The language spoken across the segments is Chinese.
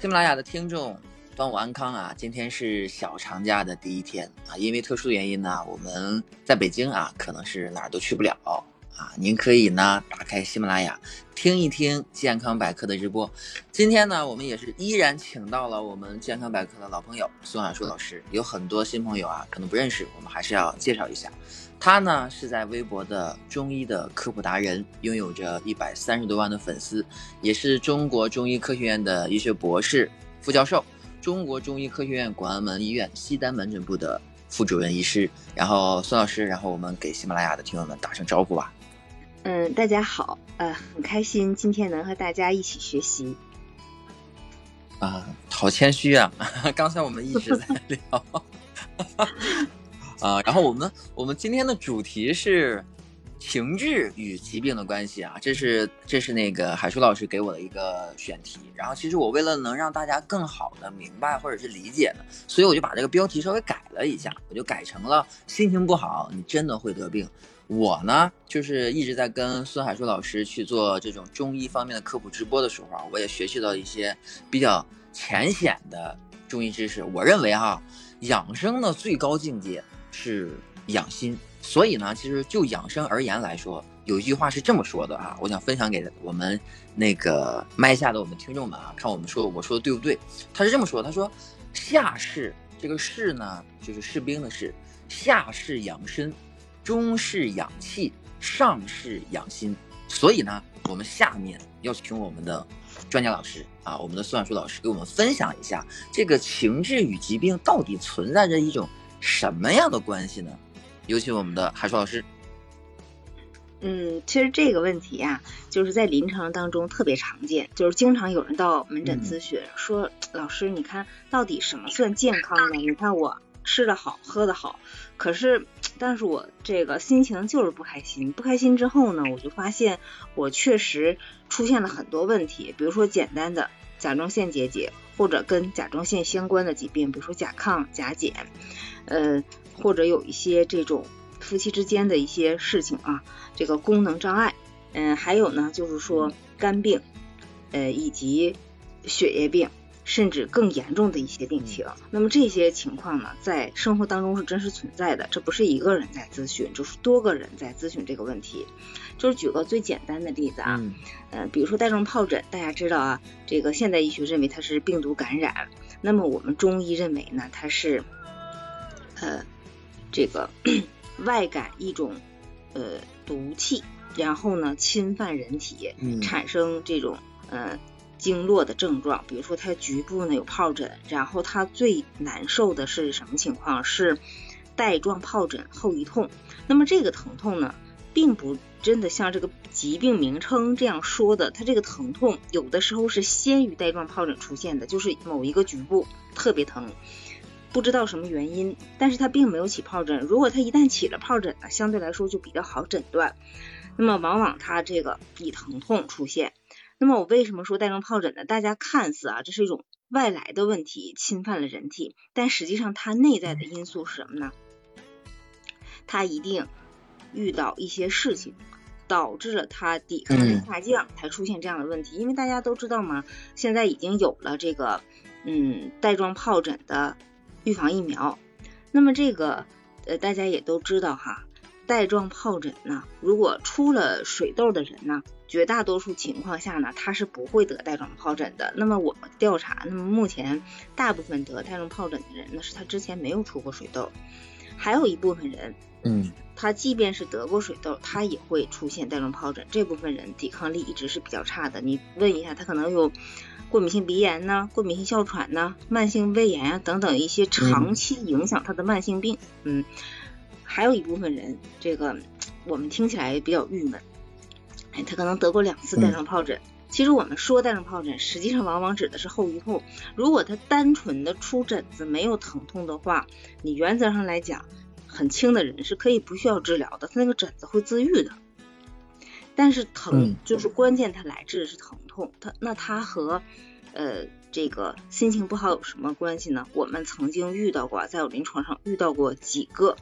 喜马拉雅的听众，端午安康啊！今天是小长假的第一天啊，因为特殊原因呢，我们在北京啊，可能是哪儿都去不了啊。您可以呢打开喜马拉雅听一听健康百科的直播。今天呢，我们也是依然请到了我们健康百科的老朋友孙海树老师。有很多新朋友啊，可能不认识，我们还是要介绍一下。他呢是在微博的中医的科普达人，拥有着一百三十多万的粉丝，也是中国中医科学院的医学博士、副教授，中国中医科学院广安门医院西单门诊部的副主任医师。然后孙老师，然后我们给喜马拉雅的听友们打声招呼吧。嗯，大家好，呃，很开心今天能和大家一起学习。啊，好谦虚啊！刚才我们一直在 聊。啊，然后我们我们今天的主题是情志与疾病的关系啊，这是这是那个海叔老师给我的一个选题。然后其实我为了能让大家更好的明白或者是理解呢，所以我就把这个标题稍微改了一下，我就改成了心情不好，你真的会得病。我呢，就是一直在跟孙海叔老师去做这种中医方面的科普直播的时候啊，我也学习到一些比较浅显的中医知识。我认为哈，养生的最高境界。是养心，所以呢，其实就养生而言来说，有一句话是这么说的啊，我想分享给我们那个麦下的我们听众们啊，看我们说我说的对不对？他是这么说，他说下士这个士呢，就是士兵的士，下士养身，中是养气，上是养心。所以呢，我们下面要请我们的专家老师啊，我们的孙小书老师给我们分享一下，这个情志与疾病到底存在着一种。什么样的关系呢？有请我们的海硕老师。嗯，其实这个问题呀，就是在临床当中特别常见，就是经常有人到门诊咨询，说老师，你看到底什么算健康呢？你看我吃的好，喝的好，可是，但是我这个心情就是不开心，不开心之后呢，我就发现我确实出现了很多问题，比如说简单的甲状腺结节，或者跟甲状腺相关的疾病，比如说甲亢、甲减。呃，或者有一些这种夫妻之间的一些事情啊，这个功能障碍，嗯，还有呢，就是说肝病，呃，以及血液病，甚至更严重的一些病情。那么这些情况呢，在生活当中是真实存在的，这不是一个人在咨询，就是多个人在咨询这个问题。就是举个最简单的例子啊，呃，比如说带状疱疹，大家知道啊，这个现代医学认为它是病毒感染，那么我们中医认为呢，它是。呃，这个 外感一种呃毒气，然后呢侵犯人体，产生这种呃经络的症状，比如说它局部呢有疱疹，然后它最难受的是什么情况？是带状疱疹后遗痛。那么这个疼痛呢，并不真的像这个疾病名称这样说的，它这个疼痛有的时候是先于带状疱疹出现的，就是某一个局部特别疼。不知道什么原因，但是他并没有起疱疹。如果他一旦起了疱疹呢，相对来说就比较好诊断。那么往往他这个以疼痛出现。那么我为什么说带状疱疹呢？大家看似啊，这是一种外来的问题侵犯了人体，但实际上它内在的因素是什么呢？它一定遇到一些事情，导致了他抵抗力下降，才出现这样的问题。因为大家都知道嘛，现在已经有了这个嗯带状疱疹的。预防疫苗，那么这个呃大家也都知道哈，带状疱疹呢，如果出了水痘的人呢，绝大多数情况下呢，他是不会得带状疱疹的。那么我们调查，那么目前大部分得带状疱疹的人呢，是他之前没有出过水痘，还有一部分人，嗯，他即便是得过水痘，他也会出现带状疱疹。这部分人抵抗力一直是比较差的。你问一下，他可能有。过敏性鼻炎呢，过敏性哮喘呢，慢性胃炎啊等等一些长期影响他的慢性病，嗯，还有一部分人，这个我们听起来比较郁闷，哎，他可能得过两次带状疱疹。其实我们说带状疱疹，实际上往往指的是后遗痛。如果他单纯的出疹子没有疼痛的话，你原则上来讲，很轻的人是可以不需要治疗的，他那个疹子会自愈的。但是疼就是关键，它来治的是疼痛，它那它和呃这个心情不好有什么关系呢？我们曾经遇到过，在我临床上遇到过几个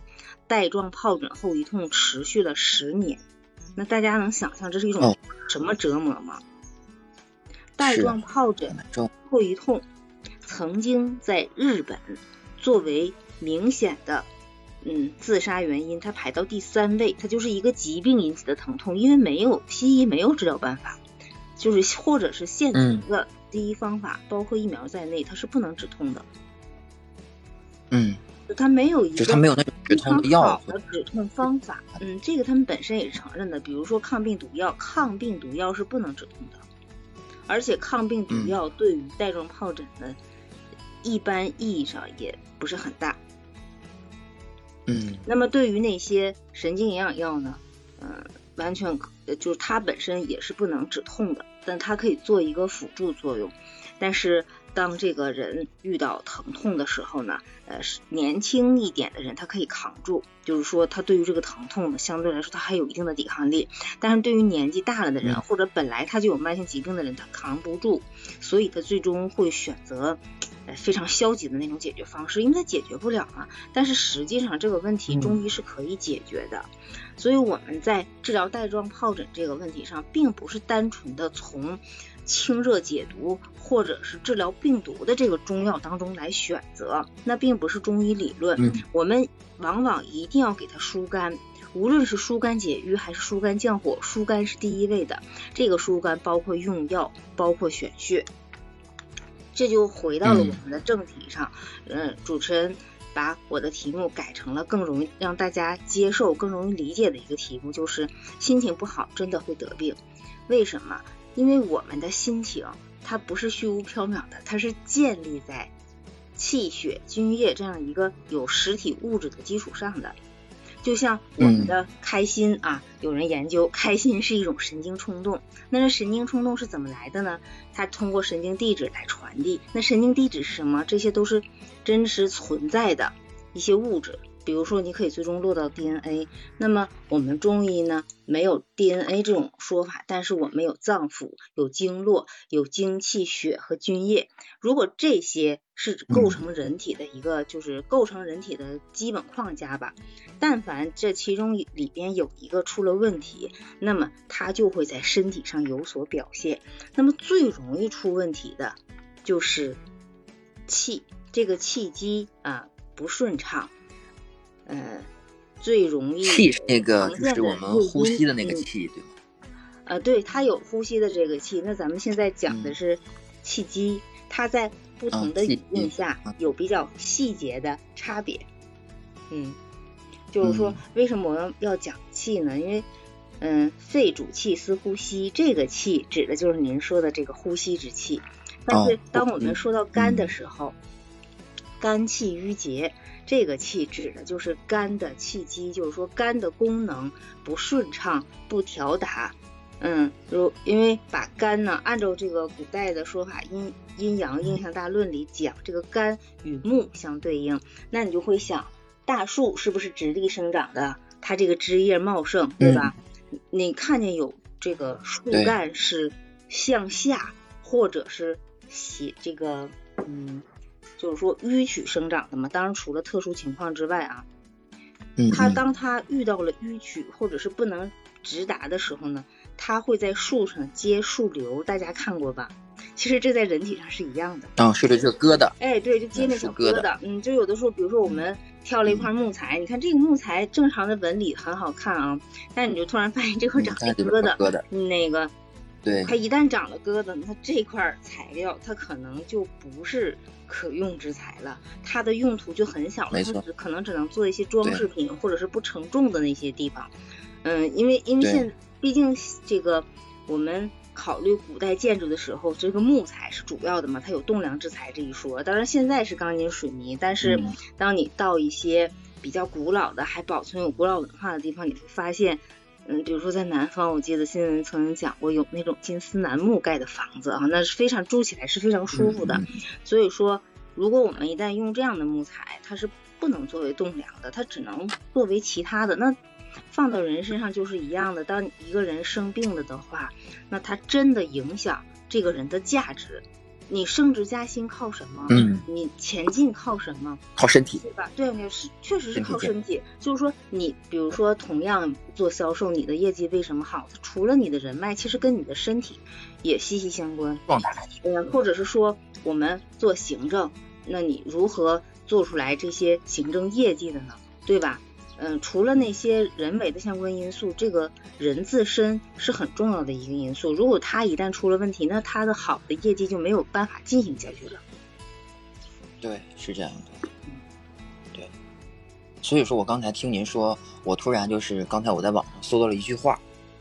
带状疱疹后遗痛持续了十年，那大家能想象这是一种什么折磨吗？带状疱疹后遗痛曾经在日本作为明显的嗯自杀原因，它排到第三位，它就是一个疾病引起的疼痛，因为没有西医没有治疗办法，就是或者是现成的第一方法，包括疫苗在内，它是不能止痛的。嗯，它没有一个它没有那种止痛的药的止痛方法。嗯，这个他们本身也是承认的，比如说抗病毒药，抗病毒药是不能止痛的。而且抗病毒药对于带状疱疹的，一般意义上也不是很大。嗯。那么对于那些神经营养药呢？嗯，完全就是它本身也是不能止痛的，但它可以做一个辅助作用。但是当这个人遇到疼痛的时候呢，呃，年轻一点的人他可以扛住，就是说他对于这个疼痛呢，相对来说他还有一定的抵抗力。但是对于年纪大了的人，或者本来他就有慢性疾病的人，他扛不住，所以他最终会选择非常消极的那种解决方式，因为他解决不了嘛。但是实际上这个问题中医是可以解决的，所以我们在治疗带状疱疹这个问题上，并不是单纯的从。清热解毒，或者是治疗病毒的这个中药当中来选择，那并不是中医理论。我们往往一定要给它疏肝，无论是疏肝解郁还是疏肝降火，疏肝是第一位的。这个疏肝包括用药，包括选穴。这就回到了我们的正题上。嗯，主持人把我的题目改成了更容易让大家接受、更容易理解的一个题目，就是心情不好真的会得病？为什么？因为我们的心情，它不是虚无缥缈的，它是建立在气血津液这样一个有实体物质的基础上的。就像我们的开心啊，有人研究，开心是一种神经冲动。那这神经冲动是怎么来的呢？它通过神经递质来传递。那神经递质是什么？这些都是真实存在的一些物质。比如说，你可以最终落到 DNA。那么我们中医呢，没有 DNA 这种说法，但是我们有脏腑、有经络、有精气血和津液。如果这些是构成人体的一个，就是构成人体的基本框架吧。但凡这其中里边有一个出了问题，那么它就会在身体上有所表现。那么最容易出问题的就是气，这个气机啊不顺畅。呃，最容易气是那个，就是我们呼吸的那个气，对吗？呃，对，它有呼吸的这个气。那咱们现在讲的是气机，它在不同的语境下有比较细节的差别。嗯，就是说，为什么我们要讲气呢？因为，嗯，肺主气司呼吸，这个气指的就是您说的这个呼吸之气。但是，当我们说到肝的时候，肝气郁结。这个气指的就是肝的气机，就是说肝的功能不顺畅、不调达。嗯，如因为把肝呢，按照这个古代的说法，阴阴阳应象大论里讲，这个肝与木相对应，那你就会想，大树是不是直立生长的？它这个枝叶茂盛，对吧？你看见有这个树干是向下，或者是斜这个，嗯。就是说迂曲生长的嘛，当然除了特殊情况之外啊，它当它遇到了迂曲或者是不能直达的时候呢，它会在树上结树瘤，大家看过吧？其实这在人体上是一样的。啊，是的，是疙瘩。哎，对，就接那小疙瘩。嗯，就有的时候，比如说我们挑了一块木材，你看这个木材正常的纹理很好看啊，但你就突然发现这块长了疙瘩，疙瘩，那个。对，它一旦长了疙瘩，它这块材料它可能就不是可用之材了，它的用途就很小了，它只可能只能做一些装饰品或者是不承重的那些地方。嗯，因为因为现毕竟这个我们考虑古代建筑的时候，这个木材是主要的嘛，它有栋梁之材这一说。当然现在是钢筋水泥，但是当你到一些比较古老的还保存有古老文化的地方，你会发现。嗯，比如说在南方，我记得新闻曾经讲过，有那种金丝楠木盖的房子啊，那是非常住起来是非常舒服的。所以说，如果我们一旦用这样的木材，它是不能作为栋梁的，它只能作为其他的。那放到人身上就是一样的。当一个人生病了的话，那他真的影响这个人的价值，你升职加薪靠什么？嗯，你前进靠什么？靠身体，对吧？对，你是确实是靠身身体。就是说，你比如说同样做销售，你的业绩为什么好？除了你的人脉，其实跟你的身体也息息相关。状态。嗯，或者是说我们做行政，那你如何做出来这些行政业绩的呢？对吧？嗯，除了那些人为的相关因素，这个人自身是很重要的一个因素。如果他一旦出了问题，那他的好的业绩就没有办法进行下去了。对，是这样的。对，所以说我刚才听您说，我突然就是刚才我在网上搜到了一句话，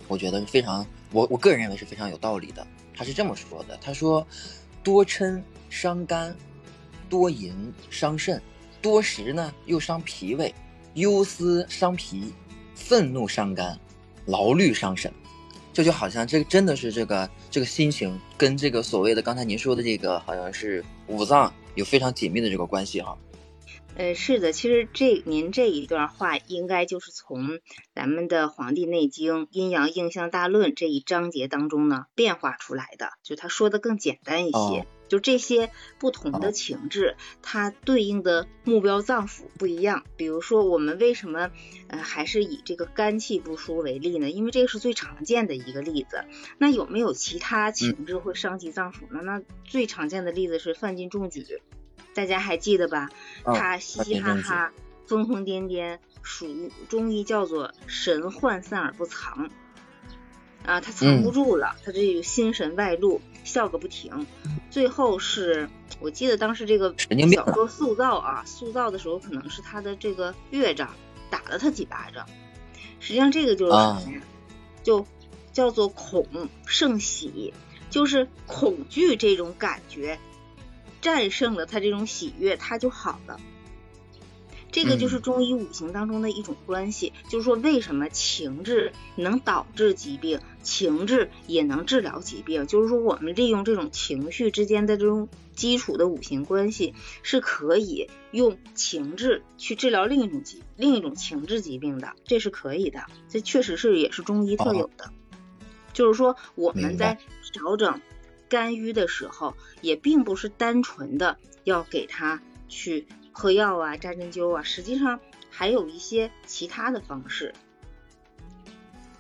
我觉得是非常，我我个人认为是非常有道理的。他是这么说的：他说，多嗔伤肝，多淫伤肾，多食呢又伤脾胃。忧思伤脾，愤怒伤肝，劳虑伤神，这就好像这个真的是这个这个心情跟这个所谓的刚才您说的这个好像是五脏有非常紧密的这个关系哈。呃，是的，其实这您这一段话应该就是从咱们的《黄帝内经·阴阳应象大论》这一章节当中呢变化出来的，就他说的更简单一些。就这些不同的情志，它对应的目标脏腑不一样。比如说，我们为什么呃还是以这个肝气不舒为例呢？因为这个是最常见的一个例子。那有没有其他情志会伤及脏腑呢？那最常见的例子是犯进中举，大家还记得吧？他嘻嘻哈哈、疯疯癫癫，属于中医叫做神涣散而不藏。啊，他藏不住了，他这个心神外露，笑个不停。最后是我记得当时这个小说塑造啊，塑造的时候可能是他的这个乐章打了他几巴掌。实际上这个就是什么呀？就叫做恐胜喜，就是恐惧这种感觉战胜了他这种喜悦，他就好了。这个就是中医五行当中的一种关系，就是说为什么情志能导致疾病，情志也能治疗疾病，就是说我们利用这种情绪之间的这种基础的五行关系，是可以用情志去治疗另一种疾另一种情志疾病的，这是可以的，这确实是也是中医特有的。就是说我们在调整肝郁的时候，也并不是单纯的要给他去。喝药啊，扎针灸啊，实际上还有一些其他的方式。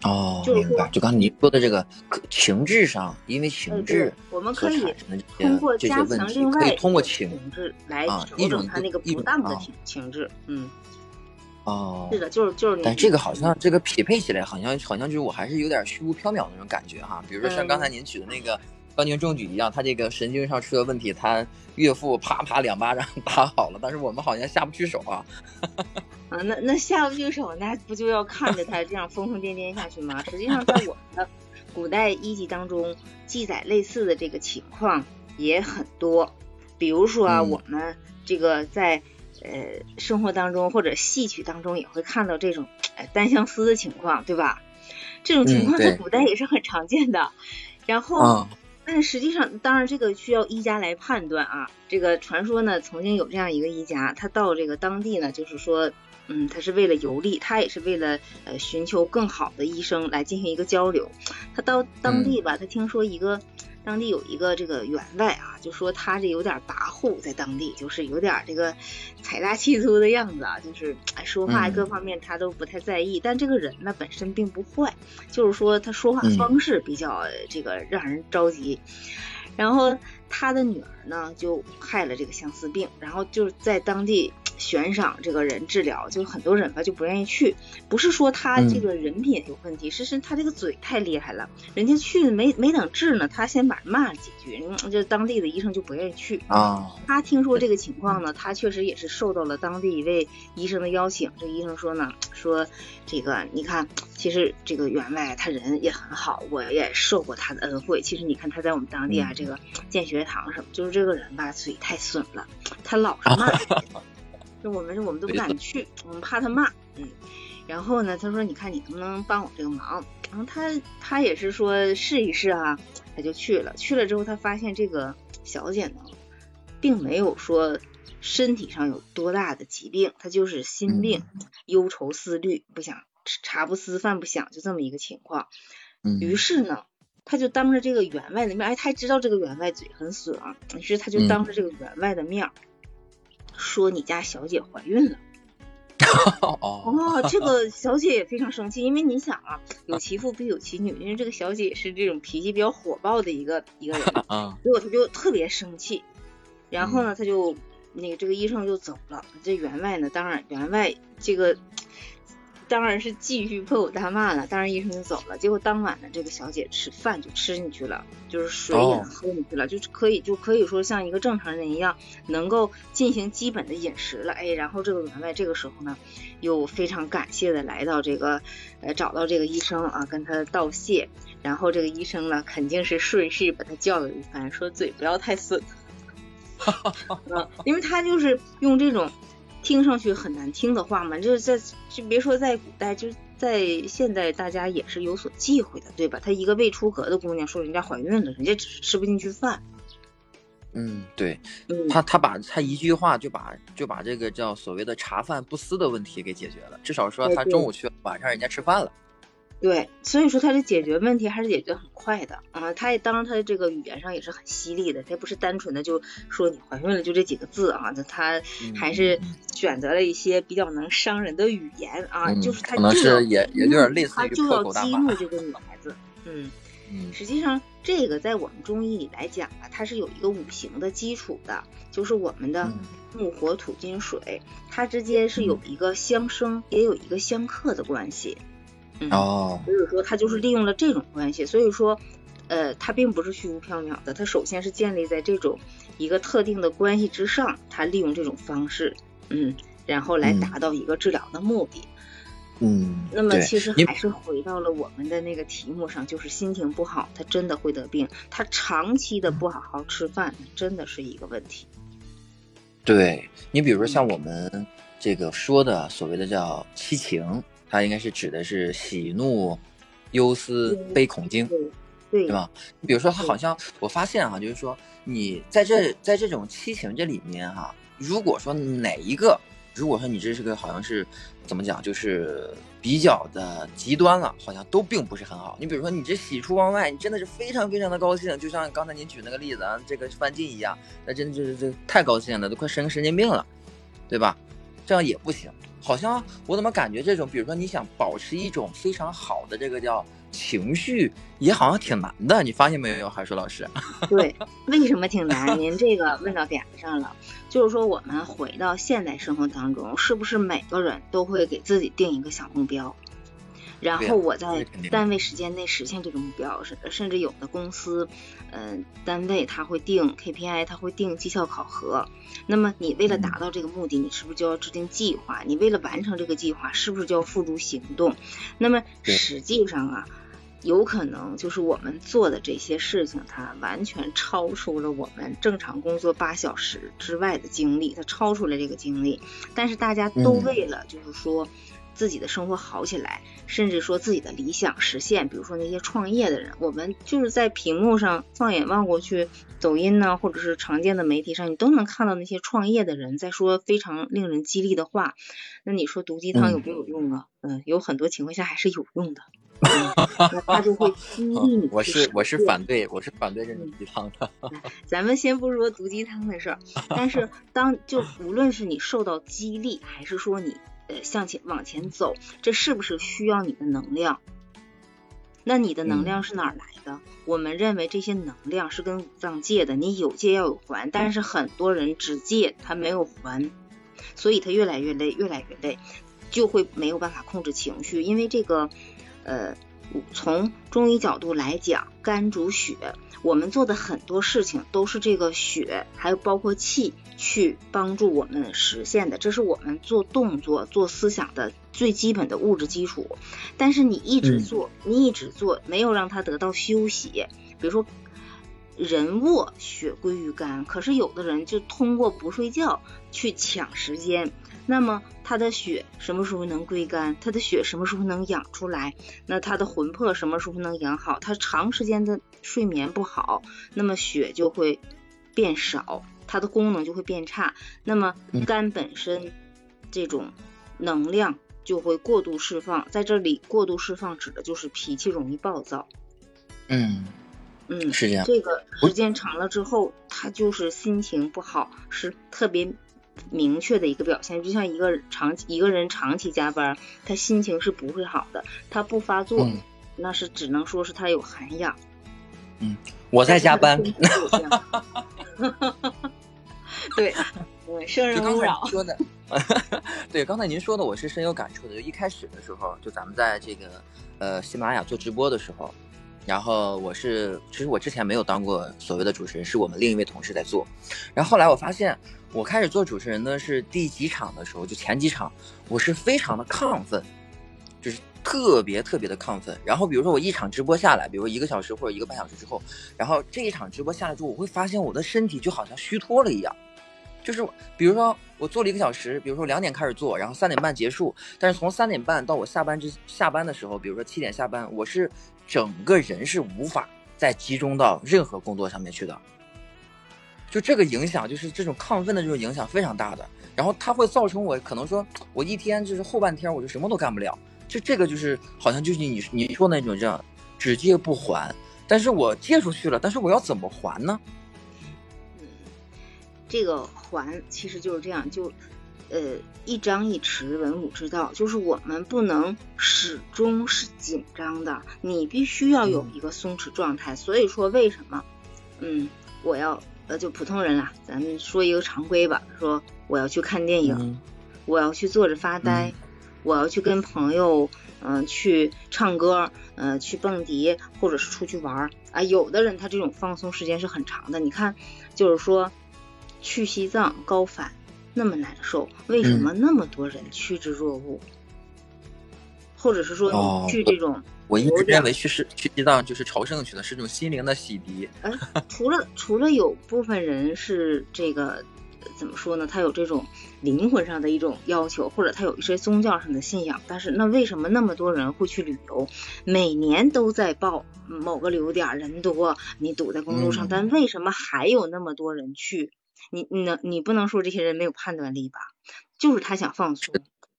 哦，明白。就刚才您说的这个情志上，因为情志，我们可以通过加强另外通过情志来调整他那个不当的情情志。嗯。哦。是的，就是就是。但这个好像这个匹配起来，好像好像就是我还是有点虚无缥缈那种感觉哈。比如说像刚才您举的那个。当年中举一样，他这个神经上出了问题，他岳父啪啪两巴掌 打好了，但是我们好像下不去手啊。啊，那那下不去手，那不就要看着他这样疯疯癫癫下去吗？实际上，在我们的古代医籍当中，记载类似的这个情况也很多。比如说啊，我们这个在呃生活当中或者戏曲当中也会看到这种单相思的情况，对吧？这种情况在古代也是很常见的。然后。但实际上，当然这个需要医家来判断啊。这个传说呢，曾经有这样一个医家，他到这个当地呢，就是说，嗯，他是为了游历，他也是为了呃寻求更好的医生来进行一个交流。他到当地吧，他听说一个。当地有一个这个员外啊，就说他这有点跋扈，在当地就是有点这个财大气粗的样子啊，就是说话各方面他都不太在意。但这个人呢本身并不坏，就是说他说话方式比较这个让人着急。然后他的女儿呢就害了这个相思病，然后就是在当地。悬赏这个人治疗，就很多人吧就不愿意去，不是说他这个人品有问题，是是他这个嘴太厉害了，人家去没没等治呢，他先把人骂了几句，这当地的医生就不愿意去啊。他听说这个情况呢，他确实也是受到了当地一位医生的邀请。这医生说呢，说这个你看，其实这个员外他人也很好，我也受过他的恩惠。其实你看他在我们当地啊，这个建学堂什么，就是这个人吧，嘴太损了，他老是 骂。我们我们都不敢去，我们怕他骂，嗯，然后呢，他说，你看你能不能帮我这个忙？然后他他也是说试一试啊，他就去了。去了之后，他发现这个小姐呢，并没有说身体上有多大的疾病，她就是心病，忧愁思虑，不想茶不思饭不想，就这么一个情况。于是呢，他就当着这个员外的面，哎，他知道这个员外嘴很损啊，于是他就当着这个员外的面说你家小姐怀孕了。哦，这个小姐也非常生气，因为你想啊，有其父必有其女，因为这个小姐也是这种脾气比较火爆的一个一个人，结果她就特别生气，然后呢，她就那个这个医生就走了，这员外呢，当然员外这个。当然是继续破口大骂了，当然医生就走了。结果当晚呢，这个小姐吃饭就吃进去了，就是水也喝进去了，就是可以就可以说像一个正常人一样，能够进行基本的饮食了。哎，然后这个员外这个时候呢，又非常感谢的来到这个呃找到这个医生啊，跟他道谢。然后这个医生呢，肯定是顺势把他教育一番，说嘴不要太损，哈哈哈因为他就是用这种。听上去很难听的话嘛，就是在就别说在古代，就在现代，大家也是有所忌讳的，对吧？她一个未出阁的姑娘说人家怀孕了，人家只是吃不进去饭。嗯，对，她她把她一句话就把就把这个叫所谓的茶饭不思的问题给解决了，至少说她中午去，晚上人家吃饭了。对，所以说他这解决问题还是解决很快的啊！他也当然他这个语言上也是很犀利的，他不是单纯的就说你怀孕了就这几个字啊，那他还是选择了一些比较能伤人的语言啊，就是他可能是也也有点类似于他就要激怒这个女孩子，嗯嗯，实际上这个在我们中医里来讲啊，它是有一个五行的基础的，就是我们的木火土金水，它之间是有一个相生也有一个相克的关系。哦，所以说他就是利用了这种关系，所以说，呃，他并不是虚无缥缈的，他首先是建立在这种一个特定的关系之上，他利用这种方式，嗯，然后来达到一个治疗的目的。嗯，那么其实还是回到了我们的那个题目上，就是心情不好，他真的会得病，他长期的不好好吃饭，真的是一个问题。对你，比如说像我们这个说的所谓的叫七情。它应该是指的是喜怒忧思悲恐惊，对对吧？你比如说，它好像我发现哈，就是说你在这在这种七情这里面哈，如果说哪一个，如果说你这是个好像是怎么讲，就是比较的极端了，好像都并不是很好。你比如说，你这喜出望外，你真的是非常非常的高兴，就像刚才您举那个例子啊，这个范进一样，那真的就是这太高兴了，都快生神经病了，对吧？这样也不行。好像我怎么感觉这种，比如说你想保持一种非常好的这个叫情绪，也好像挺难的。你发现没有，海叔老师？对，为什么挺难？您这个问到点子上了。就是说，我们回到现代生活当中，是不是每个人都会给自己定一个小目标？然后我在单位时间内实现这个目标，甚甚至有的公司，嗯，单位他会定 KPI，他会定绩效考核。那么你为了达到这个目的，你是不是就要制定计划？你为了完成这个计划，是不是就要付诸行动？那么实际上啊，有可能就是我们做的这些事情，它完全超出了我们正常工作八小时之外的精力，它超出了这个精力。但是大家都为了就是说。自己的生活好起来，甚至说自己的理想实现，比如说那些创业的人，我们就是在屏幕上放眼望过去，抖音呢，或者是常见的媒体上，你都能看到那些创业的人在说非常令人激励的话。那你说毒鸡汤有没有用啊？嗯，有很多情况下还是有用的，他就会激励你。我是我是反对，我是反对这种鸡汤的。咱们先不说毒鸡汤的事儿，但是当就无论是你受到激励，还是说你。呃，向前往前走，这是不是需要你的能量？那你的能量是哪儿来的？我们认为这些能量是跟五脏借的，你有借要有还，但是很多人只借他没有还，所以他越来越累，越来越累，就会没有办法控制情绪，因为这个，呃，从中医角度来讲，肝主血。我们做的很多事情都是这个血，还有包括气去帮助我们实现的，这是我们做动作、做思想的最基本的物质基础。但是你一直做，你一直做，没有让它得到休息。比如说，人卧血归于肝，可是有的人就通过不睡觉去抢时间。那么他的血什么时候能归肝？他的血什么时候能养出来？那他的魂魄什么时候能养好？他长时间的睡眠不好，那么血就会变少，它的功能就会变差。那么肝本身这种能量就会过度释放，在这里过度释放指的就是脾气容易暴躁。嗯嗯，是这样。这个时间长了之后，他就是心情不好，是特别明确的一个表现。就像一个长一个人长期加班，他心情是不会好的。他不发作，嗯那是只能说是他有涵养。嗯我在加班。对，对，生人勿扰您。说的，对，刚才您说的我是深有感触的。就一开始的时候，就咱们在这个呃喜马拉雅做直播的时候，然后我是其实我之前没有当过所谓的主持人，是我们另一位同事在做。然后后来我发现，我开始做主持人呢是第几场的时候，就前几场，我是非常的亢奋，就是特别特别的亢奋。然后比如说我一场直播下来，比如说一个小时或者一个半小时之后，然后这一场直播下来之后，我会发现我的身体就好像虚脱了一样。就是比如说我做了一个小时，比如说两点开始做，然后三点半结束，但是从三点半到我下班之下班的时候，比如说七点下班，我是整个人是无法再集中到任何工作上面去的。就这个影响，就是这种亢奋的这种影响非常大的，然后它会造成我可能说我一天就是后半天我就什么都干不了，就这个就是好像就是你你说那种这样只借不还，但是我借出去了，但是我要怎么还呢？嗯，这个还其实就是这样，就呃一张一弛，文武之道，就是我们不能始终是紧张的，你必须要有一个松弛状态。所以说，为什么嗯我要呃就普通人啦，咱们说一个常规吧，说我要去看电影，嗯我要去坐着发呆，我要去跟朋友嗯、呃去唱歌，呃去蹦迪，或者是出去玩儿啊。有的人他这种放松时间是很长的，你看，就是说去西藏高反那么难受，为什么那么多人趋之若鹜？或者是说去这种我一直认为去是去西藏就是朝圣去的，是这种心灵的洗涤。除了除了有部分人是这个呃怎么说呢？他有这种灵魂上的一种要求，或者他有一些宗教上的信仰，但是那为什么那么多人会去旅游？每年都在报某个旅游点儿人多，你堵在公路上，嗯但为什么还有那么多人去？你你能你不能说这些人没有判断力吧？就是他想放松。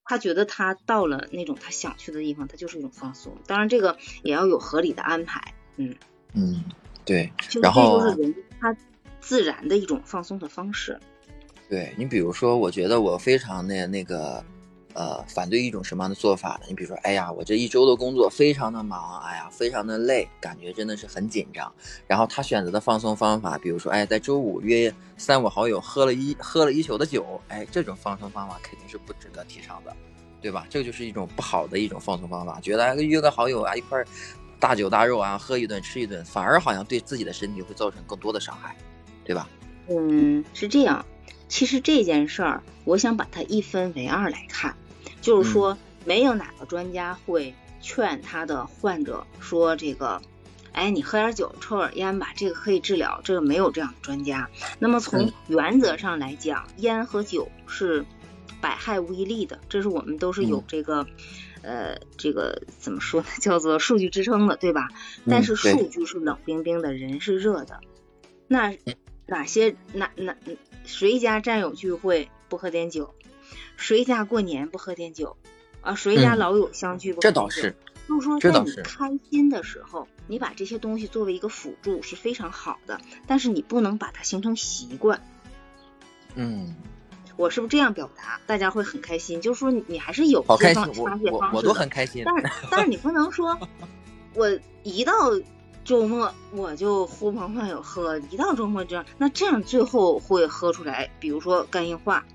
他觉得他到了那种他想去的地方，他就是一种放松。当然，这个也要有合理的安排。嗯，嗯，对。然后就是人他自然的一种放松的方式。对你比如说，我觉得我非常的那个，呃，反对一种什么样的做法呢？你比如说，哎呀，我这一周的工作非常的忙，哎呀，非常的累，感觉真的是很紧张。然后他选择的放松方法，比如说，哎，在周五约三五好友喝了一喝了一宿的酒，哎，这种放松方法肯定是不值得提倡的，对吧？这就是一种不好的一种放松方法，觉得约个好友啊一块儿大酒大肉啊喝一顿吃一顿，反而好像对自己的身体会造成更多的伤害，对吧？嗯，是这样。其实这件事儿，我想把它一分为二来看，就是说，没有哪个专家会劝他的患者说这个，哎，你喝点酒，抽点烟吧，这个可以治疗，这个没有这样的专家。那么从嗯原则上来讲，烟和酒是百害无一利的，这是我们都是有嗯这个。呃，这个怎么说呢？叫做数据支撑的，对吧？但是数据是冷冰冰的，人是热的。那哪些哪哪谁家战友聚会不喝点酒？谁家过年不喝点酒？啊，谁家嗯老友相聚不喝点酒？这倒是，就是说，在你开心的时候，你把这些东西作为一个辅助是非常好的，但是你不能把它形成习惯。嗯。我是不是这样表达，大家会很开心？就是说你你还是有好开心一些方，发泄我都很开心。但是但是你不能说，我一到周末我就呼朋唤友喝，一到周末这样，那这样最后会喝出来，比如说肝硬化，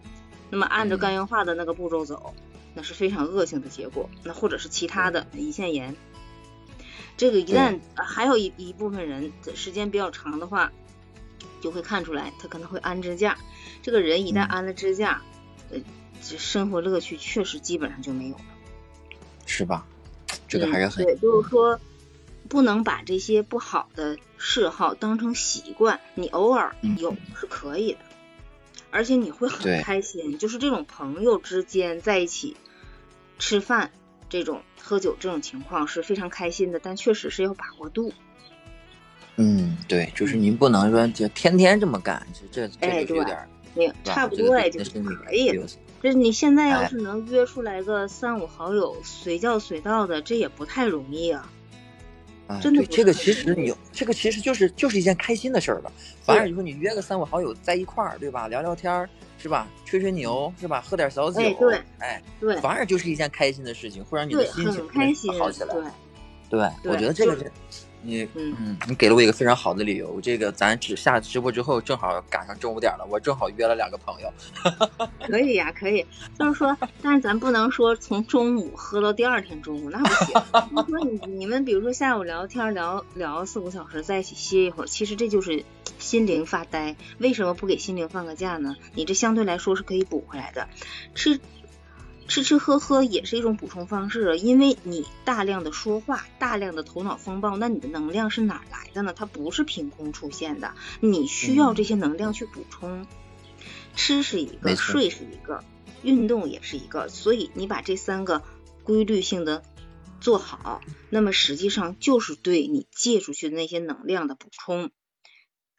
那么按照嗯肝硬化的那个步骤走，那是非常恶性的结果，那或者是其他的胰腺炎。这个一旦、呃还有一一部分人时间比较长的话，就会看出来他可能会安支架。这个人一旦嗯安了支架，呃，这生活乐趣确实基本上就没有了。是吧？这个还是很嗯、对，就是说不能把这些不好的嗜好当成习惯，你偶尔嗯有是可以的，而且你会很开心。就是这种朋友之间在一起吃饭、这种喝酒这种情况是非常开心的，但确实是要把握度。嗯，对，就是您不能说就天天这么干，这这这就有点儿没有，差不多也就可以了。就是你现在要哎是能约出来个三五好友，随叫随到的，这也不太容易啊。真的这个其实你这个其实就是就是一件开心的事儿了。反而你说你约个三五好友在一块儿，对吧？聊聊天儿是吧？吹吹牛是吧？喝点小酒，对，哎，对，反而就是一件开心的事情，会让你的心情好起来。对，我觉得这个是。你嗯，你给了我一个非常好的理由。这个咱只下直播之后，正好赶上中午点了，我正好约了两个朋友。可以呀，可以。就是说，但是咱不能说从中午喝到第二天中午，那不行。说你你们比如说下午聊天聊聊四五小时，在一起歇一会儿，其实这就是心灵发呆。为什么不给心灵放个假呢？你这相对来说是可以补回来的。吃。吃吃喝喝也是一种补充方式，因为你大量的说话，大量的头脑风暴，那你的能量是哪来的呢？它不是凭空出现的，你需要这些能量去补充。吃是一个，睡是一个，运动也是一个，所以你把这三个规律性的做好，那么实际上就是对你借出去的那些能量的补充。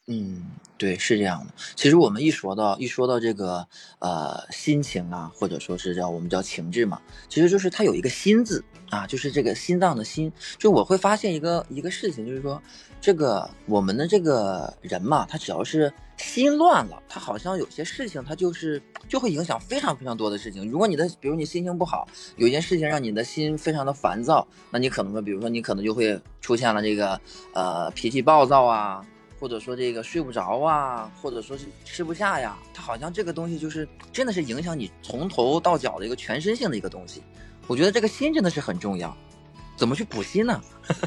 嗯，对，是这样的。其实我们一说到一说到这个呃心情啊，或者说是叫我们叫情志嘛，其实就是它有一个心字啊，就是这个心脏的心。就我会发现一个一个事情，就是说这个我们的这个人嘛，他只要是心乱了，他好像有些事情他就是就会影响非常非常多的事情。如果你的比如你心情不好，有一件事情让你的心非常的烦躁，那你可能说，比如说你可能就会出现了这个呃脾气暴躁啊。或者说这个睡不着啊，或者说是吃不下呀，它好像这个东西就是真的是影响你从头到脚的一个全身性的一个东西。我觉得这个心真的是很重要，怎么去补心呢？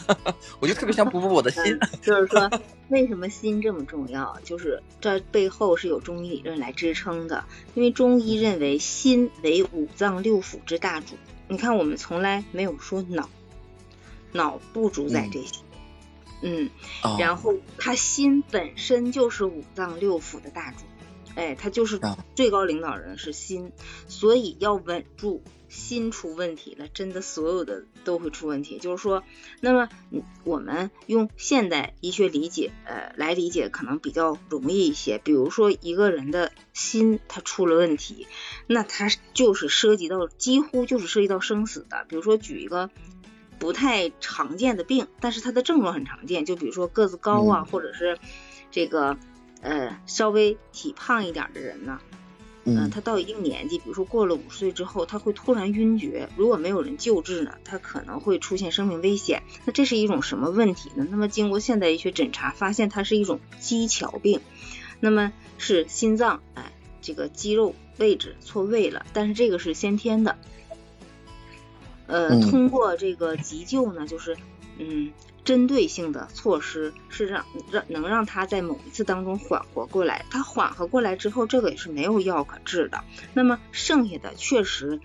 我就特别想补补我的心。就是说，为什么心这么重要？就是这背后是有中医理论来支撑的。因为中医认为心为五脏六腑之大主。你看，我们从来没有说脑，脑不主宰这些。嗯，然后他心本身就是五脏六腑的大主，哎，他就是最高领导人是心，所以要稳住心出问题了，真的所有的都会出问题。就是说，那么我们用现代医学理解，呃，来理解可能比较容易一些。比如说一个人的心他出了问题，那他就是涉及到几乎就是涉及到生死的。比如说举一个。不太常见的病，但是它的症状很常见，就比如说个子高啊，或者是这个呃稍微体胖一点的人呢，嗯，他到一定年纪，比如说过了五十岁之后，他会突然晕厥，如果没有人救治呢，他可能会出现生命危险。那这是一种什么问题呢？那么经过现代医学诊查，发现它是一种肌桥病，那么是心脏哎这个肌肉位置错位了，但是这个是先天的。呃，通过这个急救呢，就是嗯，针对性的措施是让让能让他在某一次当中缓和过来。他缓和过来之后，这个也是没有药可治的。那么剩下的确实，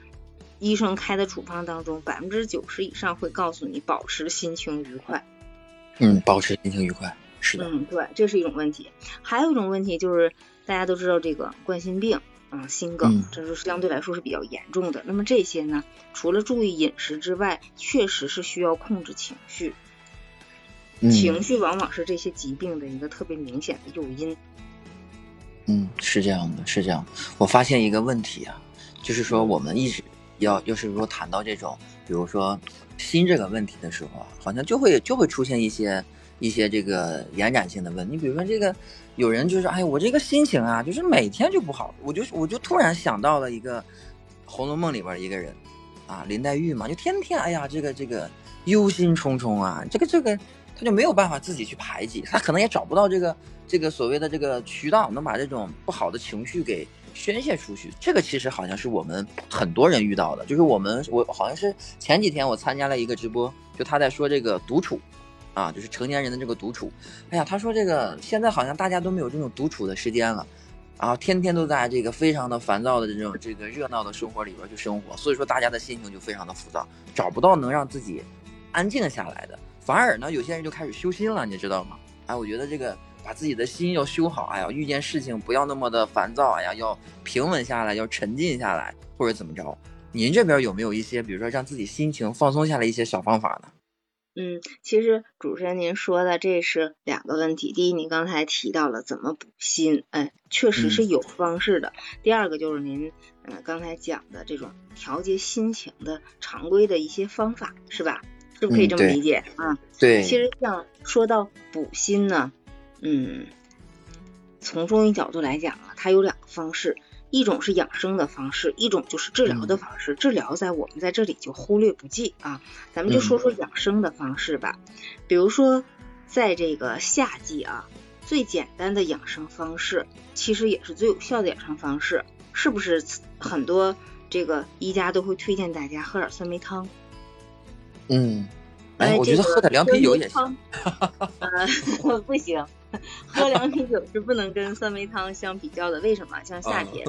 医生开的处方当中，百分之九十以上会告诉你保持心情愉快。嗯，保持心情愉快是的。嗯，对，这是一种问题。还有一种问题就是大家都知道这个冠心病。啊，心梗，这是相对来说是比较严重的。那么这些呢，除了注意饮食之外，确实是需要控制情绪。情绪往往是这些疾病的一个特别明显的诱因。嗯，是这样的，是这样。我发现一个问题啊，就是说我们一直要，要是说谈到这种，比如说心这个问题的时候啊，好像就会就会出现一些一些这个延展性的问题。你比如说这个。有人就是，哎，我这个心情啊，就是每天就不好。我就我就突然想到了一个《红楼梦》里边一个人，啊，林黛玉嘛，就天天，哎呀，这个这个忧心忡忡啊，这个这个，他就没有办法自己去排解，他可能也找不到这个这个所谓的这个渠道，能把这种不好的情绪给宣泄出去。这个其实好像是我们很多人遇到的，就是我们我好像是前几天我参加了一个直播，就他在说这个独处。啊，就是成年人的这个独处，哎呀，他说这个现在好像大家都没有这种独处的时间了，然后天天都在这个非常的烦躁的这种这个热闹的生活里边去生活，所以说大家的心情就非常的浮躁，找不到能让自己安静下来的，反而呢，有些人就开始修心了，你知道吗？哎，我觉得这个把自己的心要修好，哎呀，遇见事情不要那么的烦躁，哎呀，要平稳下来，要沉静下来，或者怎么着？您这边有没有一些，比如说让自己心情放松下来一些小方法呢？嗯，其实主持人您说的这是两个问题。第一，您刚才提到了怎么补锌，哎，确实是有方式的。第二个就是您嗯刚才讲的这种调节心情的常规的一些方法，是吧？是不是可以这么理解啊？对，其实像说到补锌呢，嗯，从中医角度来讲啊，它有两个方式，一种是养生的方式，一种就是治疗的方式。治疗在我们在这里就忽略不计啊，咱们就说说养生的方式吧。比如说，在这个夏季啊，最简单的养生方式，其实也是最有效的养生方式，是不是？很多这个医家都会推荐大家喝点酸梅汤。嗯，哎，我觉得喝点凉啤酒也行。呃，不行，喝凉啤酒是不能跟酸梅汤相比较的。为什么？像夏天，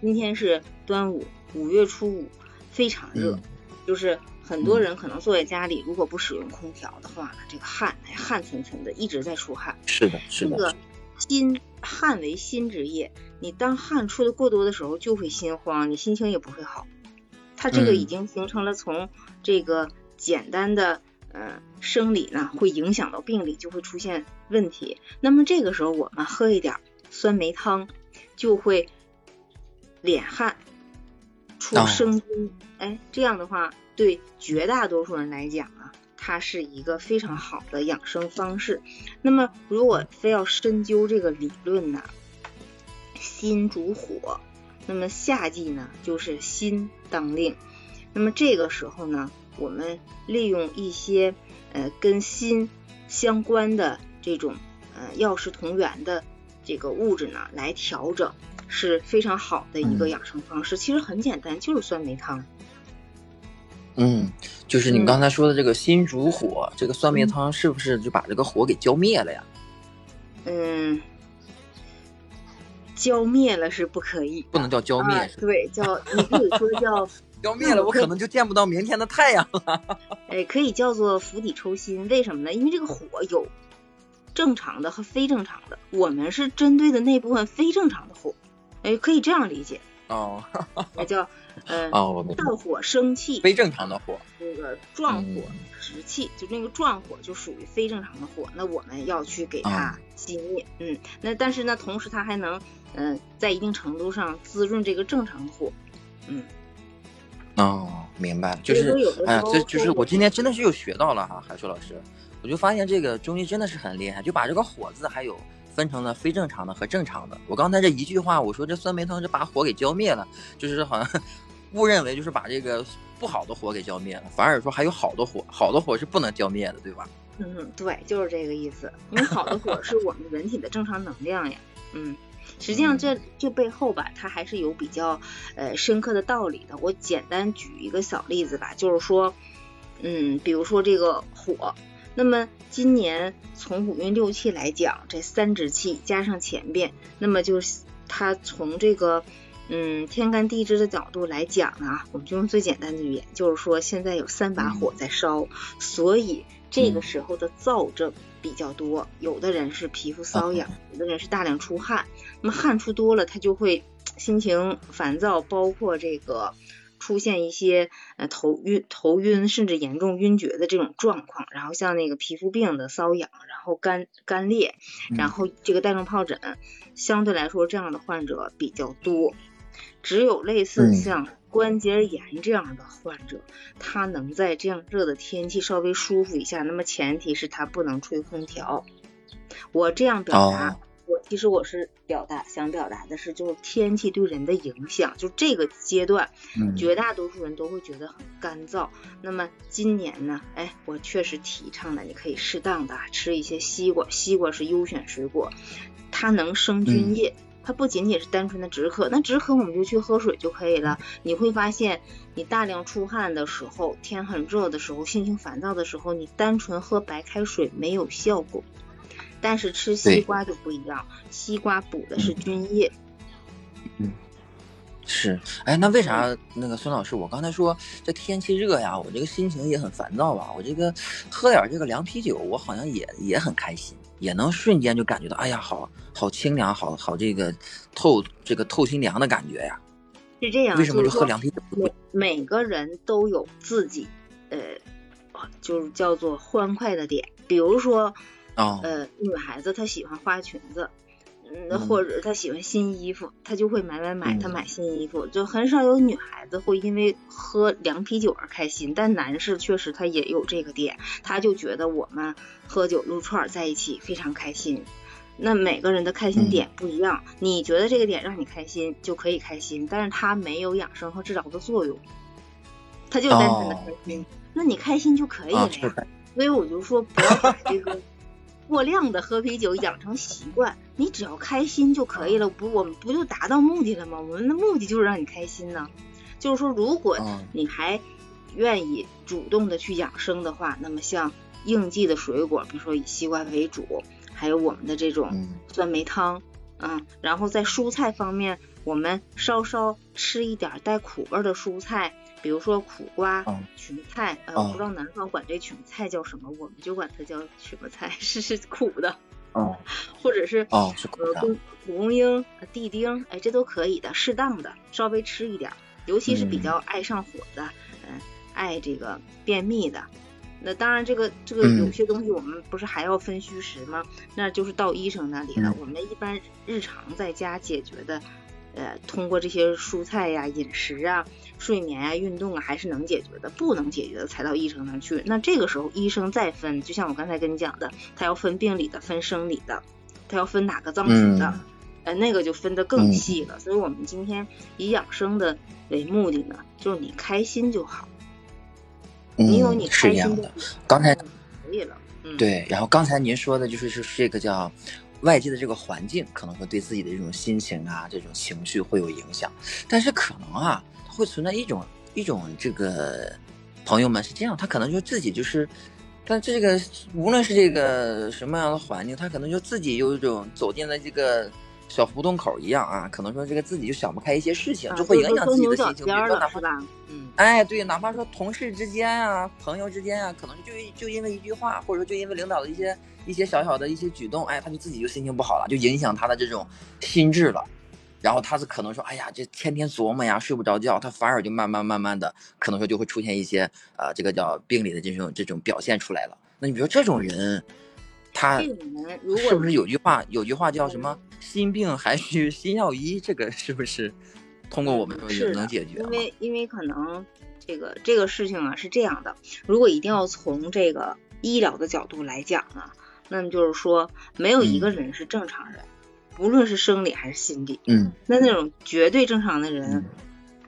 今天是端午，五月初五，非常热，就是很多人可能坐在家里，如果不使用空调的话呢，这个汗哎汗涔涔的，一直在出汗。是的，是的。这个心汗为心之液，你当汗出的过多的时候，就会心慌，你心情也不会好。它这个已经形成了从这个。简单的呃生理呢，会影响到病理，就会出现问题。那么这个时候我们喝一点酸梅汤，就会敛汗出生津。哎，这样的话对绝大多数人来讲啊，它是一个非常好的养生方式。那么如果非要深究这个理论呢，心主火，那么夏季呢就是心当令。那么这个时候呢？我们利用一些呃跟心相关的这种呃药食同源的这个物质呢，来调整是非常好的一个养生方式。其实很简单，就是酸梅汤。嗯，就是你刚才说的这个心主火，这个酸梅汤是不是就把这个火给浇灭了呀？嗯，浇灭了是不可以，不能叫浇灭，对，叫你可以说叫。浇灭了，我可能就见不到明天的太阳了。哎，可以叫做釜底抽薪，为什么呢？因为这个火有正常的和非正常的，我们是针对的那部分非正常的火。哎，可以这样理解。哦，那叫 呃，哦，燥火生气，非正常的火。那个壮火直气，就那个壮火就属于非正常的火，那我们要去给它熄灭。嗯，那但是呢，同时它还能嗯，在一定程度上滋润这个正常的火。嗯。哦，明白了，就是哎呀，这就是我今天真的是又学到了哈，海硕老师，我就发现这个中医真的是很厉害，就把这个火字还有分成了非正常的和正常的。我刚才这一句话，我说这酸梅汤就把火给浇灭了，就是好像 误认为就是把这个不好的火给浇灭了，反而说还有好的火，好的火是不能浇灭的，对吧？嗯，对，就是这个意思，因为好的火是我们人体的正常能量呀，嗯。实际上，这这背后吧，它还是有比较呃深刻的道理的。我简单举一个小例子吧，就是说，嗯，比如说这个火，那么今年从五运六气来讲，这三支气加上前边，那么就是它从这个嗯天干地支的角度来讲啊，我们就用最简单的语言，就是说现在有三把火在烧，所以这个时候的燥症。比较多，有的人是皮肤瘙痒，有的人是大量出汗。那么汗出多了，他就会心情烦躁，包括这个出现一些呃头晕、头晕，甚至严重晕厥的这种状况。然后像那个皮肤病的瘙痒，然后干干裂，然后这个带状疱疹，相对来说这样的患者比较多。只有类似像。关节炎这样的患者，他能在这样热的天气稍微舒服一下，那么前提是他不能吹空调。我这样表达，我其实我是表达想表达的是，就是天气对人的影响，就这个阶段，绝大多数人都会觉得很干燥。那么今年呢，哎，我确实提倡的，你可以适当的吃一些西瓜，西瓜是优选水果，它能生菌液。它不仅仅是单纯的止渴，那止渴我们就去喝水就可以了。你会发现，你大量出汗的时候，天很热的时候，心情烦躁的时候，你单纯喝白开水没有效果。但是吃西瓜就不一样，西瓜补的是菌液。嗯，是。哎，那为啥那个孙老师，我刚才说这天气热呀，我这个心情也很烦躁吧？我这个喝点这个凉啤酒，我好像也也很开心。也能瞬间就感觉到，哎呀，好好清凉，好好这个透这个透心凉的感觉呀。是这样，为什么就喝凉啤酒？每个人都有自己呃，就是叫做欢快的点。比如说，呃，女孩子她喜欢花裙子，嗯，或者他喜欢新衣服，他就会买买买，他买新衣服，就很少有女孩子会因为喝凉啤酒而开心。但男士确实他也有这个点，他就觉得我们喝酒撸串在一起非常开心。那每个人的开心点不一样，你觉得这个点让你开心就可以开心，但是它没有养生和治疗的作用，他就单纯的开心，那你开心就可以了呀。所以我就说不要把这个。过量的喝啤酒养成习惯，你只要开心就可以了。不，我们不就达到目的了吗？我们的目的就是让你开心呢。就是说，如果你还愿意主动的去养生的话，那么像应季的水果，比如说以西瓜为主，还有我们的这种酸梅汤，嗯，然后在蔬菜方面，我们稍稍吃一点带苦味的蔬菜。比如说苦瓜、芹菜，呃，我不知道南方管这芹菜叫什么，我们就管它叫什么菜，是是苦的，嗯，或者是哦是苦的，蒲公英、地丁，哎，这都可以的，适当的稍微吃一点，尤其是比较爱上火的，嗯，爱这个便秘的，那当然这个这个有些东西我们不是还要分虚实吗？那就是到医生那里了，我们一般日常在家解决的。呃，通过这些蔬菜呀、饮食啊、睡眠啊、运动啊，还是能解决的。不能解决的，才到医生那去。那这个时候，医生再分，就像我刚才跟你讲的，他要分病理的、分生理的，他要分哪个脏腑的，呃，那个就分得更细了。所以我们今天以养生的为目的呢，就是你开心就好。你有你开心的，刚才可以了。嗯对，然后刚才您说的就是是这个叫。外界的这个环境可能会对自己的这种心情啊、这种情绪会有影响，但是可能啊，会存在一种一种这个朋友们是这样，他可能就自己就是，但这个无论是这个什么样的环境，他可能就自己有一种走进了这个小胡同口一样啊，可能说这个自己就想不开一些事情，就会影响自己的心情，比如说哪怕嗯，哎，对，哪怕说同事之间啊、朋友之间啊，可能就就因为一句话，或者说就因为领导的一些。一些小小的一些举动，哎，他就自己就心情不好了，就影响他的这种心智了。然后他是可能说，哎呀，这天天琢磨呀，睡不着觉，他反而就慢慢慢慢的，可能说就会出现一些呃，这个叫病理的这种这种表现出来了。那你比如说这种人，他是不是有句话有句话叫什么“心病还需心药医”？这个是不是通过我们也能解决？因为因为可能这个这个事情啊是这样的，如果一定要从这个医疗的角度来讲呢？那么就是说，没有一个人是正常人，不论是生理还是心理。嗯，那那种绝对正常的人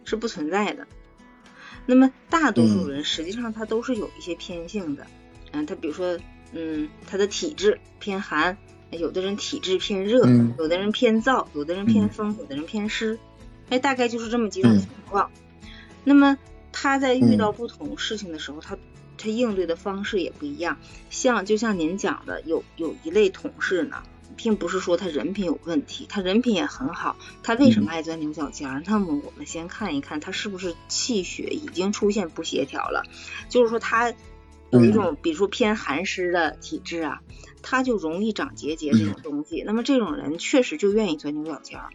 是不存在的。那么大多数人实际上他都是有一些偏性的。嗯，他比如说，嗯，他的体质偏寒，有的人体质偏热，有的人偏燥，有的人偏风，有的人偏湿。哎，大概就是这么几种情况。那么他在遇到不同事情的时候，他。他应对的方式也不一样，像就像您讲的，有有一类同事呢，并不是说他人品有问题，他人品也很好，他为什么爱钻牛角尖？那么我们先看一看他是不是气血已经出现不协调了，就是说他有一种，比如说偏寒湿的体质啊，他就容易长结节这种东西，那么这种人确实就愿意钻牛角尖儿，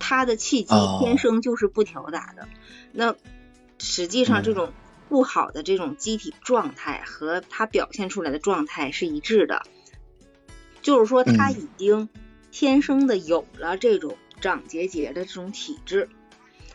他的气机天生就是不调达的，那实际上这种。不好的这种机体状态和他表现出来的状态是一致的，就是说他已经天生的有了这种长结节的这种体质，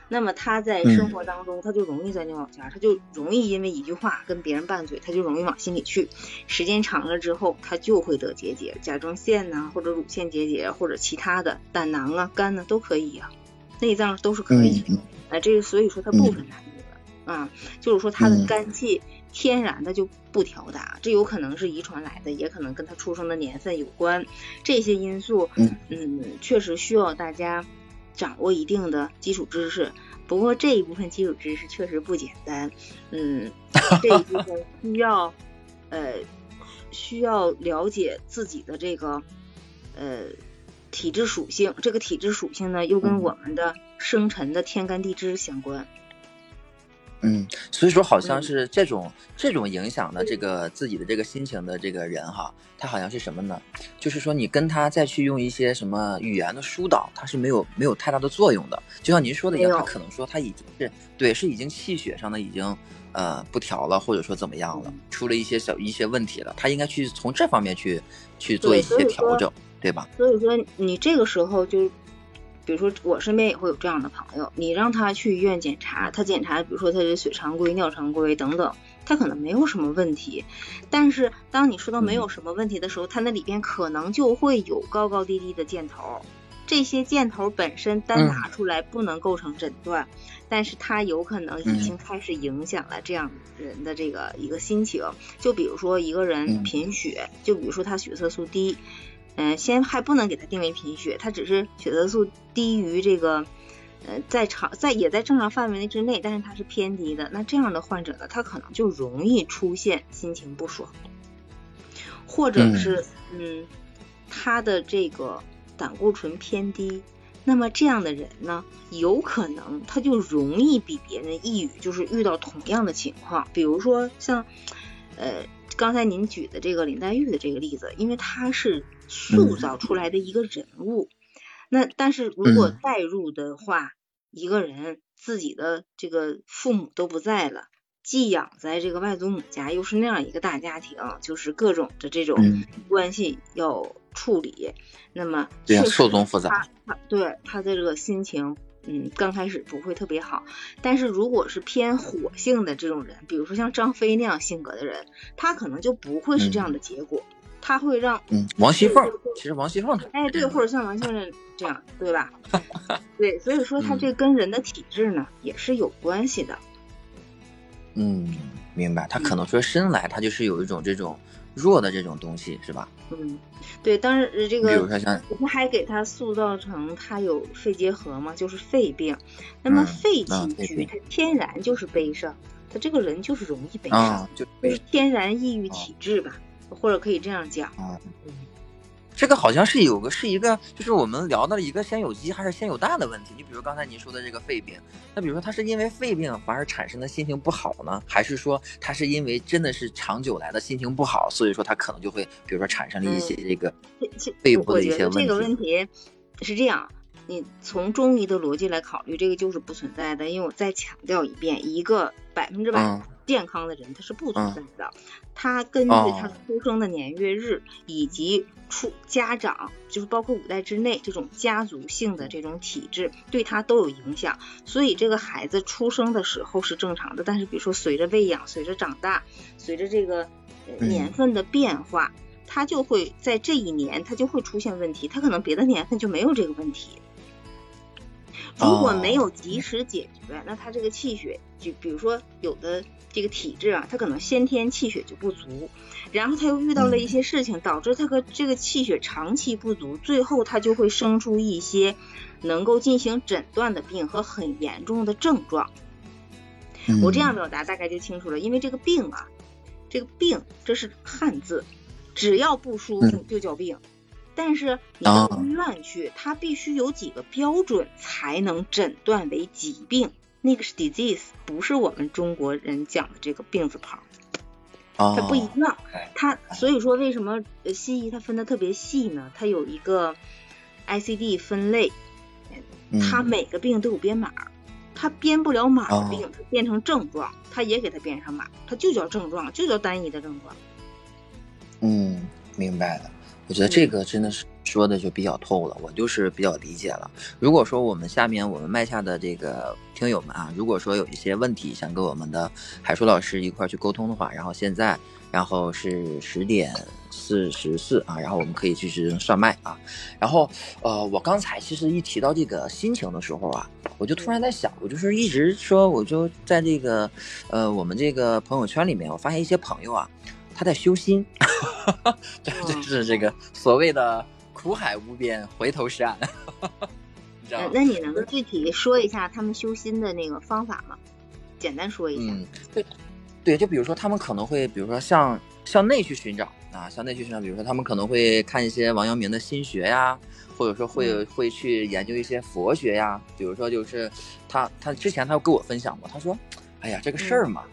那么他在生活当中他就容易钻牛角尖，他就容易因为一句话跟别人拌嘴，他就容易往心里去，时间长了之后他就会得结节，甲状腺呐或者乳腺结节或者其他的胆囊啊肝呢都可以啊，内脏都是可以，啊这个所以说它不分男女。啊，就是说他的肝气天然的就不调达，这有可能是遗传来的，也可能跟他出生的年份有关。这些因素，嗯嗯，确实需要大家掌握一定的基础知识。不过这一部分基础知识确实不简单，嗯，这一部分需要呃需要了解自己的这个呃体质属性。这个体质属性呢，又跟我们的生辰的天干地支相关。嗯，所以说好像是这种这种影响的这个自己的这个心情的这个人哈，他好像是什么呢？就是说你跟他再去用一些什么语言的疏导，他是没有没有太大的作用的。就像您说的一样，他可能说他已经是对，是已经气血上的已经呃不调了，或者说怎么样了，出了一些小一些问题了，他应该去从这方面去去做一些调整。对吧？所以说你这个时候就，比如说我身边也会有这样的朋友，你让他去医院检查，他检查比如说他的血常规、尿常规等等，他可能没有什么问题，但是当你说到没有什么问题的时候，他那里边可能就会有高高低低的箭头。这些箭头本身单拿出来不能构成诊断，但是它有可能已经开始影响了这样人的这个一个心情。就比如说一个人贫血，就比如说他血色素低，嗯，先还不能给他定为贫血，他只是血色素低于这个，呃，在常在也在正常范围内之内，但是它是偏低的。那这样的患者呢，他可能就容易出现心情不爽，或者是嗯，他的这个。胆固醇偏低，那么这样的人呢，有可能他就容易比别人抑郁，就是遇到同样的情况。比如说像，呃，刚才您举的这个林黛玉的这个例子，因为她是塑造出来的一个人物，那但是如果代入的话，一个人自己的这个父母都不在了。寄养在这个外祖母家，又是那样一个大家庭，就是各种的这种关系要处理，那么对错综复杂。他对他的这个心情，嗯，刚开始不会特别好。但是如果是偏火性的这种人，比如说像张飞那样性格的人，他可能就不会是这样的结果，他会让嗯王熙凤，其实王熙凤哎对，或者像王先生这样，对吧？对，所以说他这跟人的体质呢也是有关系的。嗯，明白。他可能说生来他就是有一种这种弱的这种东西，是吧？嗯，对。当然，这个比如说像，不还给他塑造成他有肺结核嘛，就是肺病。那么肺气虚，他天然就是悲伤，他这个人就是容易悲伤，就是天然抑郁体质吧，或者可以这样讲。嗯。这个好像是有个是一个，就是我们聊到了一个先有鸡还是先有蛋的问题。你比如刚才您说的这个肺病，那比如说他是因为肺病反而产生的心情不好呢，还是说他是因为真的是长久来的心情不好，所以说他可能就会，比如说产生了一些这个肺部的一些问题。这个问题是这样，你从中医的逻辑来考虑，这个就是不存在的。因为我再强调一遍，一个百分之百。健康的人他是不存在的，他根据他出生的年月日以及出家长，就是包括五代之内这种家族性的这种体质，对他都有影响。所以这个孩子出生的时候是正常的，但是比如说随着喂养、随着长大、随着这个年份的变化，他就会在这一年他就会出现问题，他可能别的年份就没有这个问题。如果没有及时解决，那他这个气血就比如说有的。这个体质啊，他可能先天气血就不足，然后他又遇到了一些事情，导致他和这个气血长期不足，最后他就会生出一些能够进行诊断的病和很严重的症状。我这样表达大概就清楚了，因为这个病啊，这个病这是汉字，只要不舒服就叫病，但是你到医院去，它必须有几个标准才能诊断为疾病。那个是 disease，不是我们中国人讲的这个病字旁，它不一样。它所以说为什么西医它分的特别细呢？它有一个 ICD 分类，它每个病都有编码，它编不了码的病，它变成症状，它也给它编上码，它就叫症状，就叫单一的症状。嗯，明白了。我觉得这个真的是说的就比较透了，我就是比较理解了。如果说我们下面我们麦下的这个听友们啊，如果说有一些问题想跟我们的海叔老师一块去沟通的话，然后现在然后是十点四十四啊，然后我们可以去进行上麦啊。然后呃，我刚才其实一提到这个心情的时候啊，我就突然在想，我就是一直说，我就在这个呃我们这个朋友圈里面，我发现一些朋友啊。他在修心，这就是这个所谓的苦海无边，回头是岸。那你能具体说一下他们修心的那个方法吗？简单说一下。嗯，对，对，就比如说他们可能会，比如说向向内去寻找啊，向内去寻找。比如说他们可能会看一些王阳明的心学呀，或者说会会去研究一些佛学呀。比如说就是他他之前他跟我分享过，他说，哎呀，这个事儿嘛。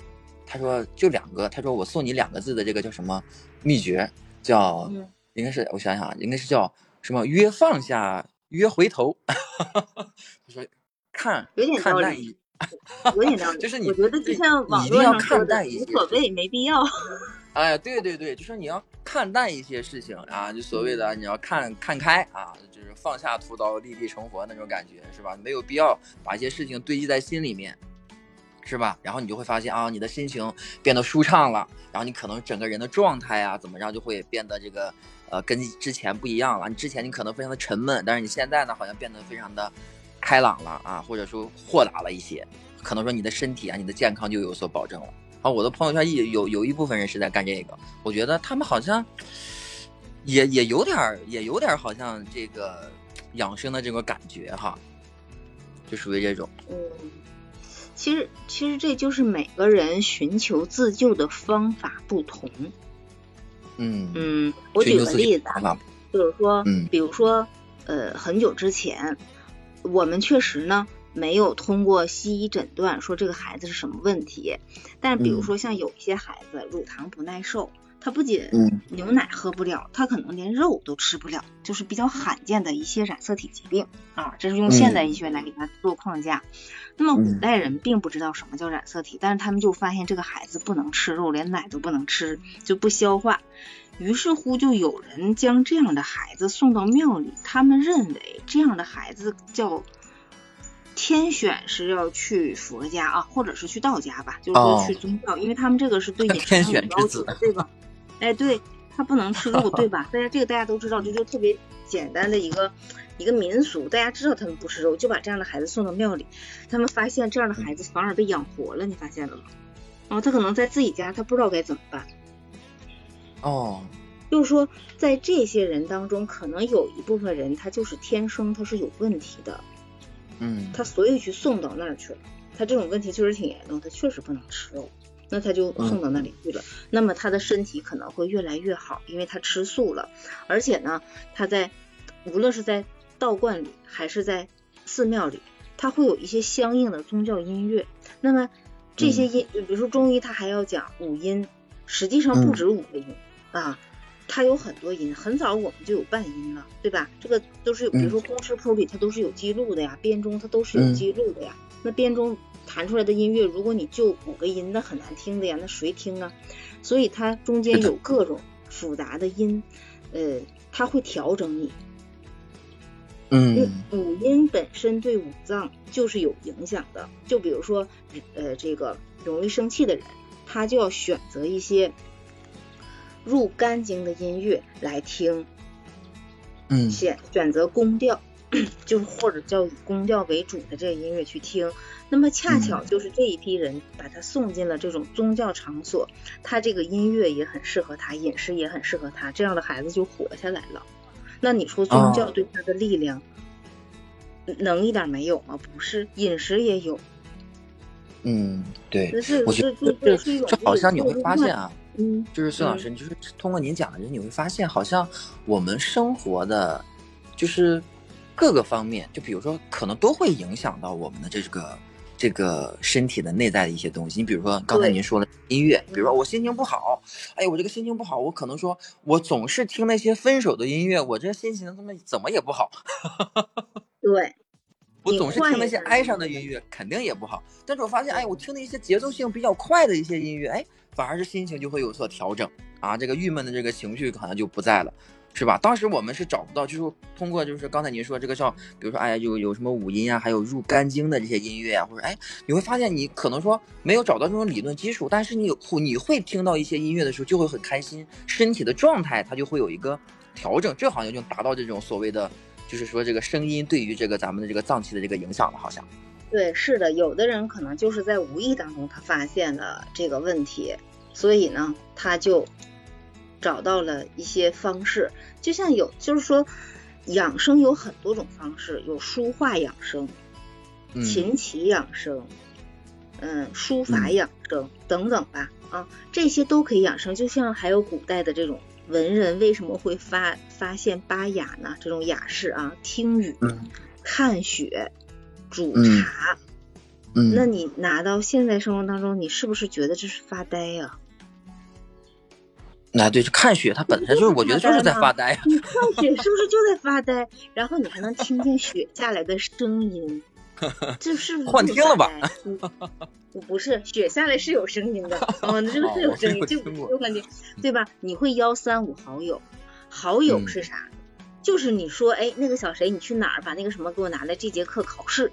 他说就两个，他说我送你两个字的这个叫什么秘诀，叫应该是我想想啊，应该是叫什么约放下约回头。他说看有点道理，有点道理，就是你我觉得就像网络上说的，无所谓没必要。哎，对对对，就说你要看。看淡一些事情啊，就所谓的你要看看开啊，就是放下屠刀立地成佛那种感觉，是吧？没有必要把一些事情堆积在心里面，是吧？然后你就会发现啊，你的心情变得舒畅了，然后你可能整个人的状态啊，怎么样就会变得这个呃跟之前不一样了。你之前你可能非常的沉闷，但是你现在呢，好像变得非常的开朗了啊，或者说豁达了一些，可能说你的身体啊，你的健康就有所保证了。啊，我的朋友圈也有有一部分人是在干这个，我觉得他们好像也也有点，也有点好像这个养生的这个感觉哈，就属于这种。嗯，其实其实这就是每个人寻求自救的方法不同。嗯。嗯，我举个例子啊，就是说，嗯，比如说，呃，很久之前，我们确实呢。没有通过西医诊断说这个孩子是什么问题，但比如说像有一些孩子乳糖不耐受，他不仅牛奶喝不了，他可能连肉都吃不了，就是比较罕见的一些染色体疾病啊。这是用现代医学来给他做框架。那么古代人并不知道什么叫染色体，但是他们就发现这个孩子不能吃肉，连奶都不能吃，就不消化。于是乎，就有人将这样的孩子送到庙里，他们认为这样的孩子叫。天选是要去佛家啊，或者是去道家吧，就是说去宗教，因为他们这个是对饮食有要求的，对吧？哎，对他不能吃肉，对吧？大家这个大家都知道，这就特别简单的一个一个民俗，大家知道他们不吃肉，就把这样的孩子送到庙里，他们发现这样的孩子反而被养活了，你发现了吗？哦他可能在自己家，他不知道该怎么办。哦，就是说在这些人当中，可能有一部分人他就是天生他是有问题的。嗯，他所以去送到那儿去了。他这种问题确实挺严重，他确实不能吃肉，那他就送到那里去了。那么他的身体可能会越来越好，因为他吃素了。而且呢，他在无论是在道观里还是在寺庙里，他会有一些相应的宗教音乐。那么这些音，比如说中医，他还要讲五音，实际上不止五个音啊。它有很多音，很早我们就有半音了，对吧？这个都是，比如说公式谱里它都是有记录的呀，编钟它都是有记录的呀。那编钟弹出来的音乐，如果你就五个音，那很难听的呀，那谁听啊？所以它中间有各种复杂的音，呃，它会调整你。嗯，五音本身对五脏就是有影响的。就比如说，呃，这个容易生气的人，他就要选择一些。入肝经的音乐来听，嗯，选选择宫调，就是或者叫以宫调为主的这个音乐去听。那么恰巧就是这一批人把他送进了这种宗教场所，他这个音乐也很适合他，饮食也很适合他，这样的孩子就活下来了。那你说宗教对他的力量能一点没有吗？不是，饮食也有。嗯，对，我觉得这这好像你会发现啊。嗯，就是孙老师，你就是通过您讲的，你会发现，好像我们生活的，就是各个方面，就比如说，可能都会影响到我们的这个这个身体的内在的一些东西。你比如说刚才您说的音乐，比如说我心情不好，哎我这个心情不好，我可能说我总是听那些分手的音乐，我这心情怎么怎么也不好。对，我总是听那些哀伤的音乐，肯定也不好。但是我发现，哎，我听的一些节奏性比较快的一些音乐，哎。反而是心情就会有所调整啊，这个郁闷的这个情绪可能就不在了，是吧？当时我们是找不到，就是通过就是刚才您说这个叫，比如说哎呀，有有什么五音啊，还有入肝经的这些音乐啊，或者哎，你会发现你可能说没有找到这种理论基础，但是你有你会听到一些音乐的时候就会很开心，身体的状态它就会有一个调整，这好像就达到这种所谓的，就是说这个声音对于这个咱们的这个脏器的这个影响了，好像。对，是的，有的人可能就是在无意当中他发现了这个问题，所以呢，他就找到了一些方式。就像有，就是说养生有很多种方式，有书画养生、琴棋养生、嗯，书法养生等等吧。啊，这些都可以养生。就像还有古代的这种文人为什么会发发现八雅呢？这种雅士啊，听雨、看雪。煮茶，嗯，那你拿到现在生活当中，你是不是觉得这是发呆呀？那对，看雪，它本身就是，我觉得就是在发呆呀。你看雪是不是就在发呆？然后你还能听见雪下来的声音，这是幻听了吧？不是，雪下来是有声音的，嗯，这个是有声音，就我感觉，对吧？你会邀三五好友，好友是啥？就是你说，哎，那个小谁，你去哪儿把那个什么给我拿来？这节课考试，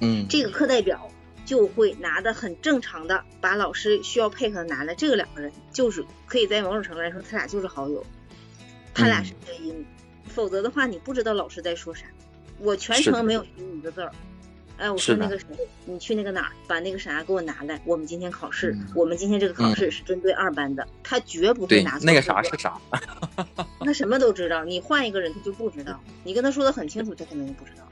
嗯，这个课代表就会拿的很正常的，把老师需要配合的拿来。这个两个人就是可以在某种程度来说，他俩就是好友，他俩是真音。否则的话，你不知道老师在说啥。我全程没有听一个字儿。哎，我说那个谁，你去那个哪儿，把那个啥给我拿来。我们今天考试，我们今天这个考试是针对二班的，他绝不会拿错。那个啥是啥？他什么都知道，你换一个人他就不知道。你跟他说的很清楚，他肯定不知道。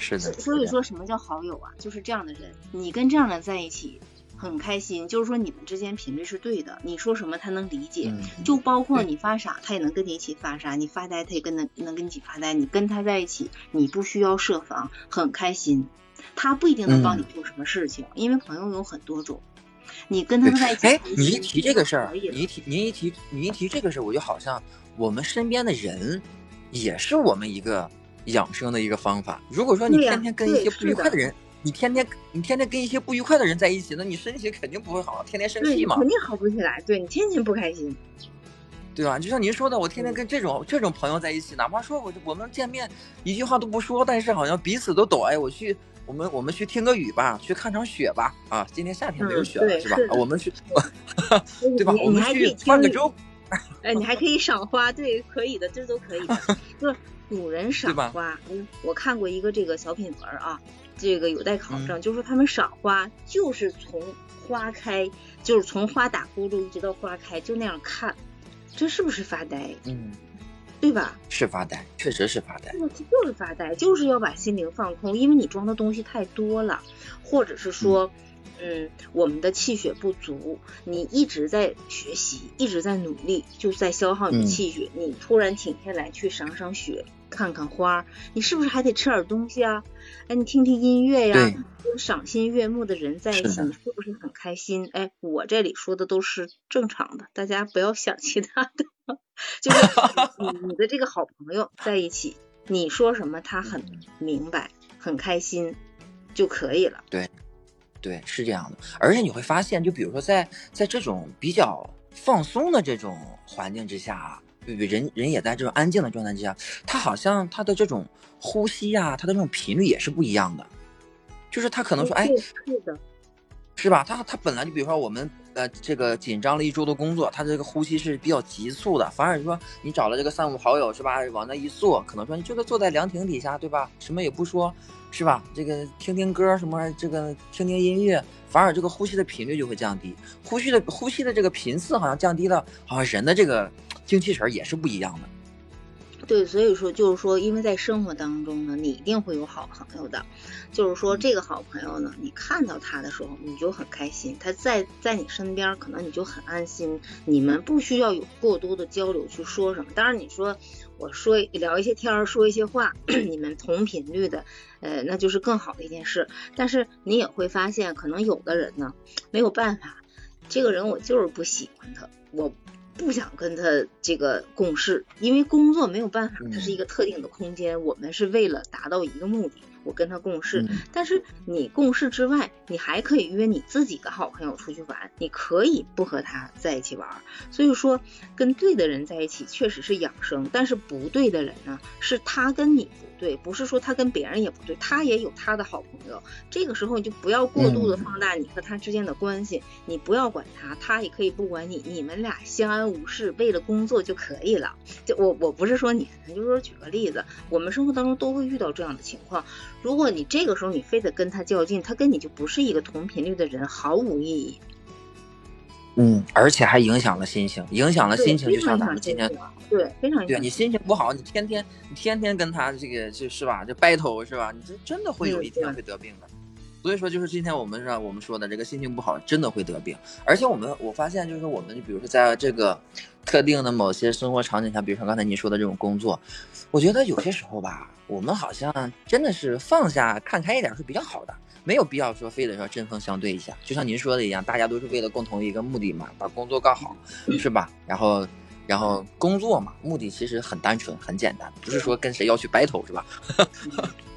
是的。所以说什么叫好友啊？就是这样的人，你跟这样的在一起很开心，就是说你们之间频率是对的。你说什么他能理解，就包括你发傻，他也能跟你一起发傻；你发呆，他也跟能能跟你一起发呆。你跟他在一起，你不需要设防，很开心。他不一定能帮你做什么事情，因为朋友有很多种。你跟他在一起，哎，你一提这个事儿，你一提，你一提，你一提这个事儿，我就好像我们身边的人也是我们一个养生的一个方法。如果说你天天跟一些不愉快的人，你天天你天天跟一些不愉快的人在一起，那你身体肯定不会好，天天生气嘛，肯定好不起来。对你天天不开心，对吧？就像您说的，我天天跟这种这种朋友在一起，哪怕说我我们见面一句话都不说，但是好像彼此都懂。哎，我去。我们我们去听个雨吧，去看场雪吧，啊，今天夏天没有雪了，是吧？我们去，对吧？我们去泛个舟。哎，你还可以赏花，对，可以的，这都可以的。就古人赏花，嗯，我看过一个这个小品文啊，这个有待考证，就是说他们赏花就是从花开，就是从花打呼噜一直到花开，就那样看，这是不是发呆？嗯。对吧？是发呆，确实是发呆。就是发呆，就是要把心灵放空，因为你装的东西太多了，或者是说，嗯，我们的气血不足，你一直在学习，一直在努力，就在消耗你的气血。你突然停下来去赏赏雪，看看花，你是不是还得吃点东西啊？哎，你听听音乐呀，跟赏心悦目的人在一起，你是不是很开心？哎，我这里说的都是正常的，大家不要想其他的。就是你你的这个好朋友在一起，你说什么他很明白，很开心就可以了。对，对，是这样的。而且你会发现，就比如说在在这种比较放松的这种环境之下，人人也在这种安静的状态之下，他好像他的这种呼吸呀，他的这种频率也是不一样的。就是他可能说，哎，是的。是吧？他他本来就比如说我们呃这个紧张了一周的工作，他的这个呼吸是比较急促的。反而说你找了这个三五好友是吧，往那一坐，可能说你就坐在凉亭底下，对吧？什么也不说，是吧？这个听听歌什么，这个听听音乐，反而这个呼吸的频率就会降低，呼吸的呼吸的这个频次好像降低了，好像人的这个精气神也是不一样的。对，所以说就是说，因为在生活当中呢，你一定会有好朋友的。就是说，这个好朋友呢，你看到他的时候，你就很开心；他在在你身边，可能你就很安心。你们不需要有过多的交流去说什么。当然，你说我说聊一些天儿，说一些话，你们同频率的，呃，那就是更好的一件事。但是你也会发现，可能有的人呢，没有办法，这个人我就是不喜欢他，我。不想跟他这个共事，因为工作没有办法，它是一个特定的空间，我们是为了达到一个目的。我跟他共事，但是你共事之外，你还可以约你自己的好朋友出去玩，你可以不和他在一起玩。所以说，跟对的人在一起确实是养生，但是不对的人呢，是他跟你不对，不是说他跟别人也不对，他也有他的好朋友。这个时候你就不要过度的放大你和他之间的关系，你不要管他，他也可以不管你，你们俩相安无事，为了工作就可以了。就我我不是说你，就是说举个例子，我们生活当中都会遇到这样的情况。如果你这个时候你非得跟他较劲，他跟你就不是一个同频率的人，毫无意义。嗯，而且还影响了心情，影响了心情，就像咱们今天对非常对你心情不好，你天天你天天跟他这个就是吧，就 battle 是吧？你这真的会有一天会得病的。所以说，就是今天我们让我们说的这个心情不好，真的会得病。而且我们我发现，就是我们比如说在这个特定的某些生活场景下，比如说刚才您说的这种工作，我觉得有些时候吧。我们好像真的是放下、看开一点是比较好的，没有必要说非得说针锋相对一下。就像您说的一样，大家都是为了共同一个目的嘛，把工作干好，是吧？然后，然后工作嘛，目的其实很单纯、很简单，不是说跟谁要去 battle，是吧？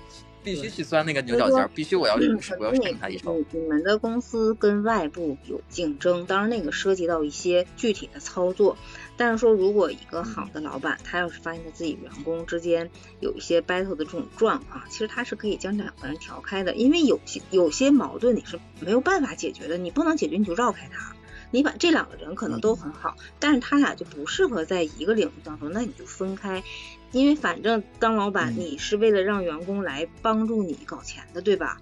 必须去钻那个牛角尖，必须我要我要胜他一筹。你们的公司跟外部有竞争，当然那个涉及到一些具体的操作。但是说，如果一个好的老板，他要是发现他自己员工之间有一些 battle 的这种状况，其实他是可以将两个人调开的，因为有些有些矛盾你是没有办法解决的，你不能解决你就绕开他。你把这两个人可能都很好，但是他俩就不适合在一个领域当中，那你就分开，因为反正当老板你是为了让员工来帮助你搞钱的，对吧？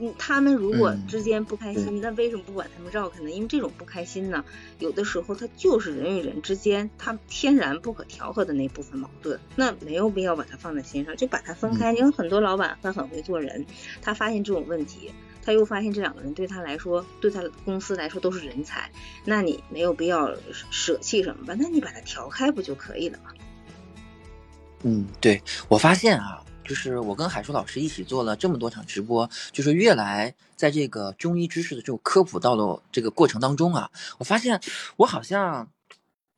嗯，他们如果之间不开心，那为什么不把他们绕开呢？因为这种不开心呢，有的时候它就是人与人之间他天然不可调和的那部分矛盾，那没有必要把它放在心上，就把它分开。因为很多老板他很会做人，他发现这种问题。他又发现这两个人对他来说，对他公司来说都是人才，那你没有必要舍弃什么吧？那你把它调开不就可以了吗？嗯，对我发现啊，就是我跟海叔老师一起做了这么多场直播，就是越来在这个中医知识的这种科普道路这个过程当中啊，我发现我好像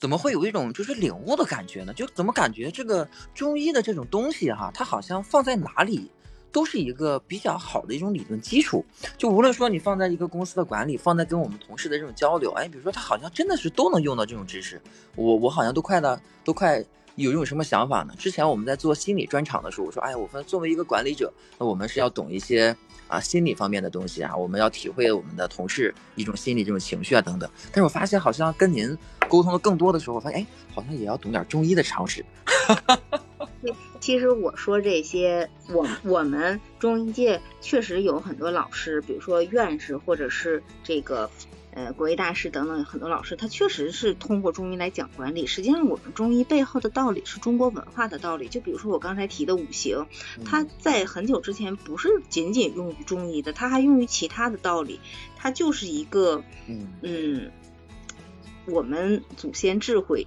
怎么会有一种就是领悟的感觉呢？就怎么感觉这个中医的这种东西哈，它好像放在哪里？都是一个比较好的一种理论基础，就无论说你放在一个公司的管理，放在跟我们同事的这种交流，哎，比如说他好像真的是都能用到这种知识，我我好像都快的都快有一种什么想法呢？之前我们在做心理专场的时候，我说，哎，我们作为一个管理者，那我们是要懂一些啊心理方面的东西啊，我们要体会我们的同事一种心理这种情绪啊等等。但是我发现好像跟您沟通的更多的时候，我发现哎，好像也要懂点中医的常识。其实我说这些，我我们中医界确实有很多老师，比如说院士或者是这个呃国医大师等等很多老师，他确实是通过中医来讲管理。实际上，我们中医背后的道理是中国文化的道理。就比如说我刚才提的五行，它在很久之前不是仅仅用于中医的，它还用于其他的道理。它就是一个嗯，我们祖先智慧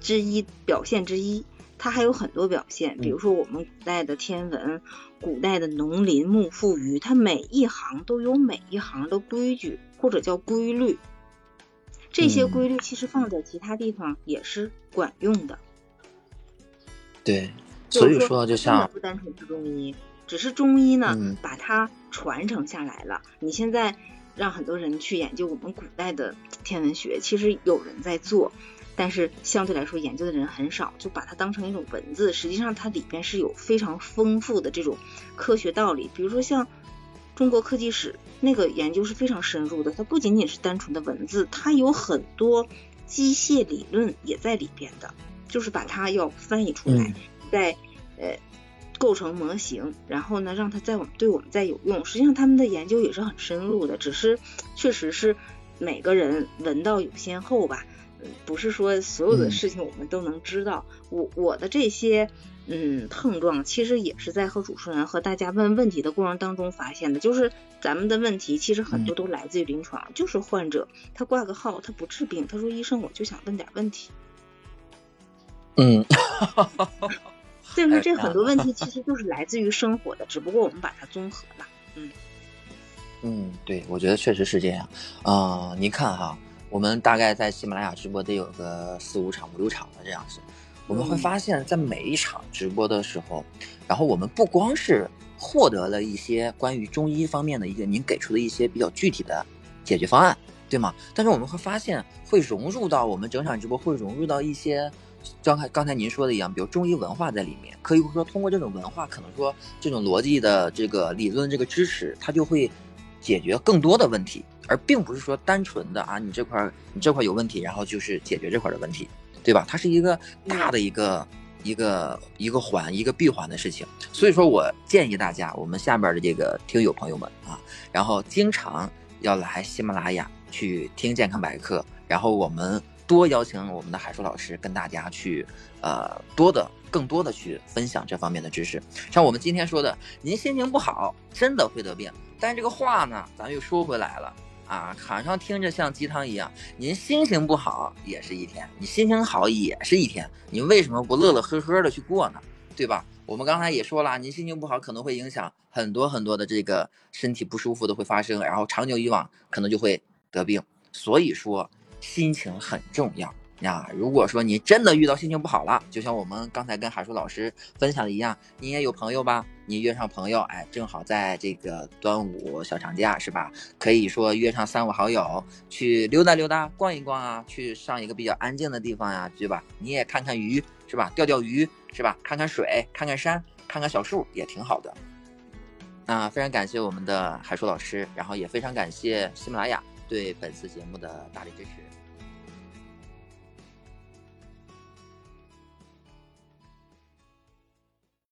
之一表现之一。它还有很多表现，比如说我们古代的天文，古代的农林牧副渔，它每一行都有每一行的规矩或者叫规律。这些规律其实放在其他地方也是管用的。对，所以说就像不单纯是中医，只是中医呢把它传承下来了。你现在让很多人去研究我们古代的天文学，其实有人在做。但是相对来说，研究的人很少，就把它当成一种文字。实际上，它里边是有非常丰富的这种科学道理。比如说像中国科技史那个研究是非常深入的，它不仅仅是单纯的文字，它有很多机械理论也在里边的。就是把它要翻译出来，再呃构成模型，然后呢让它在我们对我们再有用。实际上他们的研究也是很深入的，只是确实是每个人闻道有先后吧。不是说所有的事情我们都能知道，我我的这些嗯碰撞，其实也是在和主持人和大家问问题的过程当中发现的。就是咱们的问题其实很多都来自于临床，就是患者他挂个号，他不治病，他说医生我就想问点问题。嗯，所以说这很多问题其实就是来自于生活的，只不过我们把它综合了。嗯嗯，对，我觉得确实是这样啊。您看哈。我们大概在喜马拉雅直播得有个四五场、五六场的这样子，我们会发现，在每一场直播的时候，然后我们不光是获得了一些关于中医方面的一些您给出的一些比较具体的解决方案，对吗？但是我们会发现，会融入到我们整场直播，会融入到一些，刚才刚才您说的一样，比如中医文化在里面，可以说通过这种文化，可能说这种逻辑的这个理论这个知识，它就会解决更多的问题。而并不是说单纯的啊，你这块你这块有问题，然后就是解决这块的问题，对吧？它是一个大的一个一个一个环一个闭环的事情。所以说我建议大家，我们下面的这个听友朋友们啊，然后经常要来喜马拉雅去听健康百科，然后我们多邀请我们的海叔老师跟大家去呃多的更多的去分享这方面的知识。像我们今天说的，您心情不好真的会得病，但这个话呢，咱又说回来了。啊，好像听着像鸡汤一样。您心情不好也是一天，你心情好也是一天，你为什么不乐乐呵呵的去过呢？对吧？我们刚才也说了，您心情不好可能会影响很多很多的这个身体不舒服的会发生，然后长久以往可能就会得病。所以说，心情很重要呀，如果说你真的遇到心情不好了，就像我们刚才跟海叔老师分享的一样，你也有朋友吧？你约上朋友，哎，正好在这个端午小长假是吧？可以说约上三五好友去溜达溜达、逛一逛啊，去上一个比较安静的地方呀，对吧？你也看看鱼是吧？钓钓鱼是吧？看看水、看看山、看看小树也挺好的。那非常感谢我们的海叔老师，然后也非常感谢喜马拉雅对本次节目的大力支持。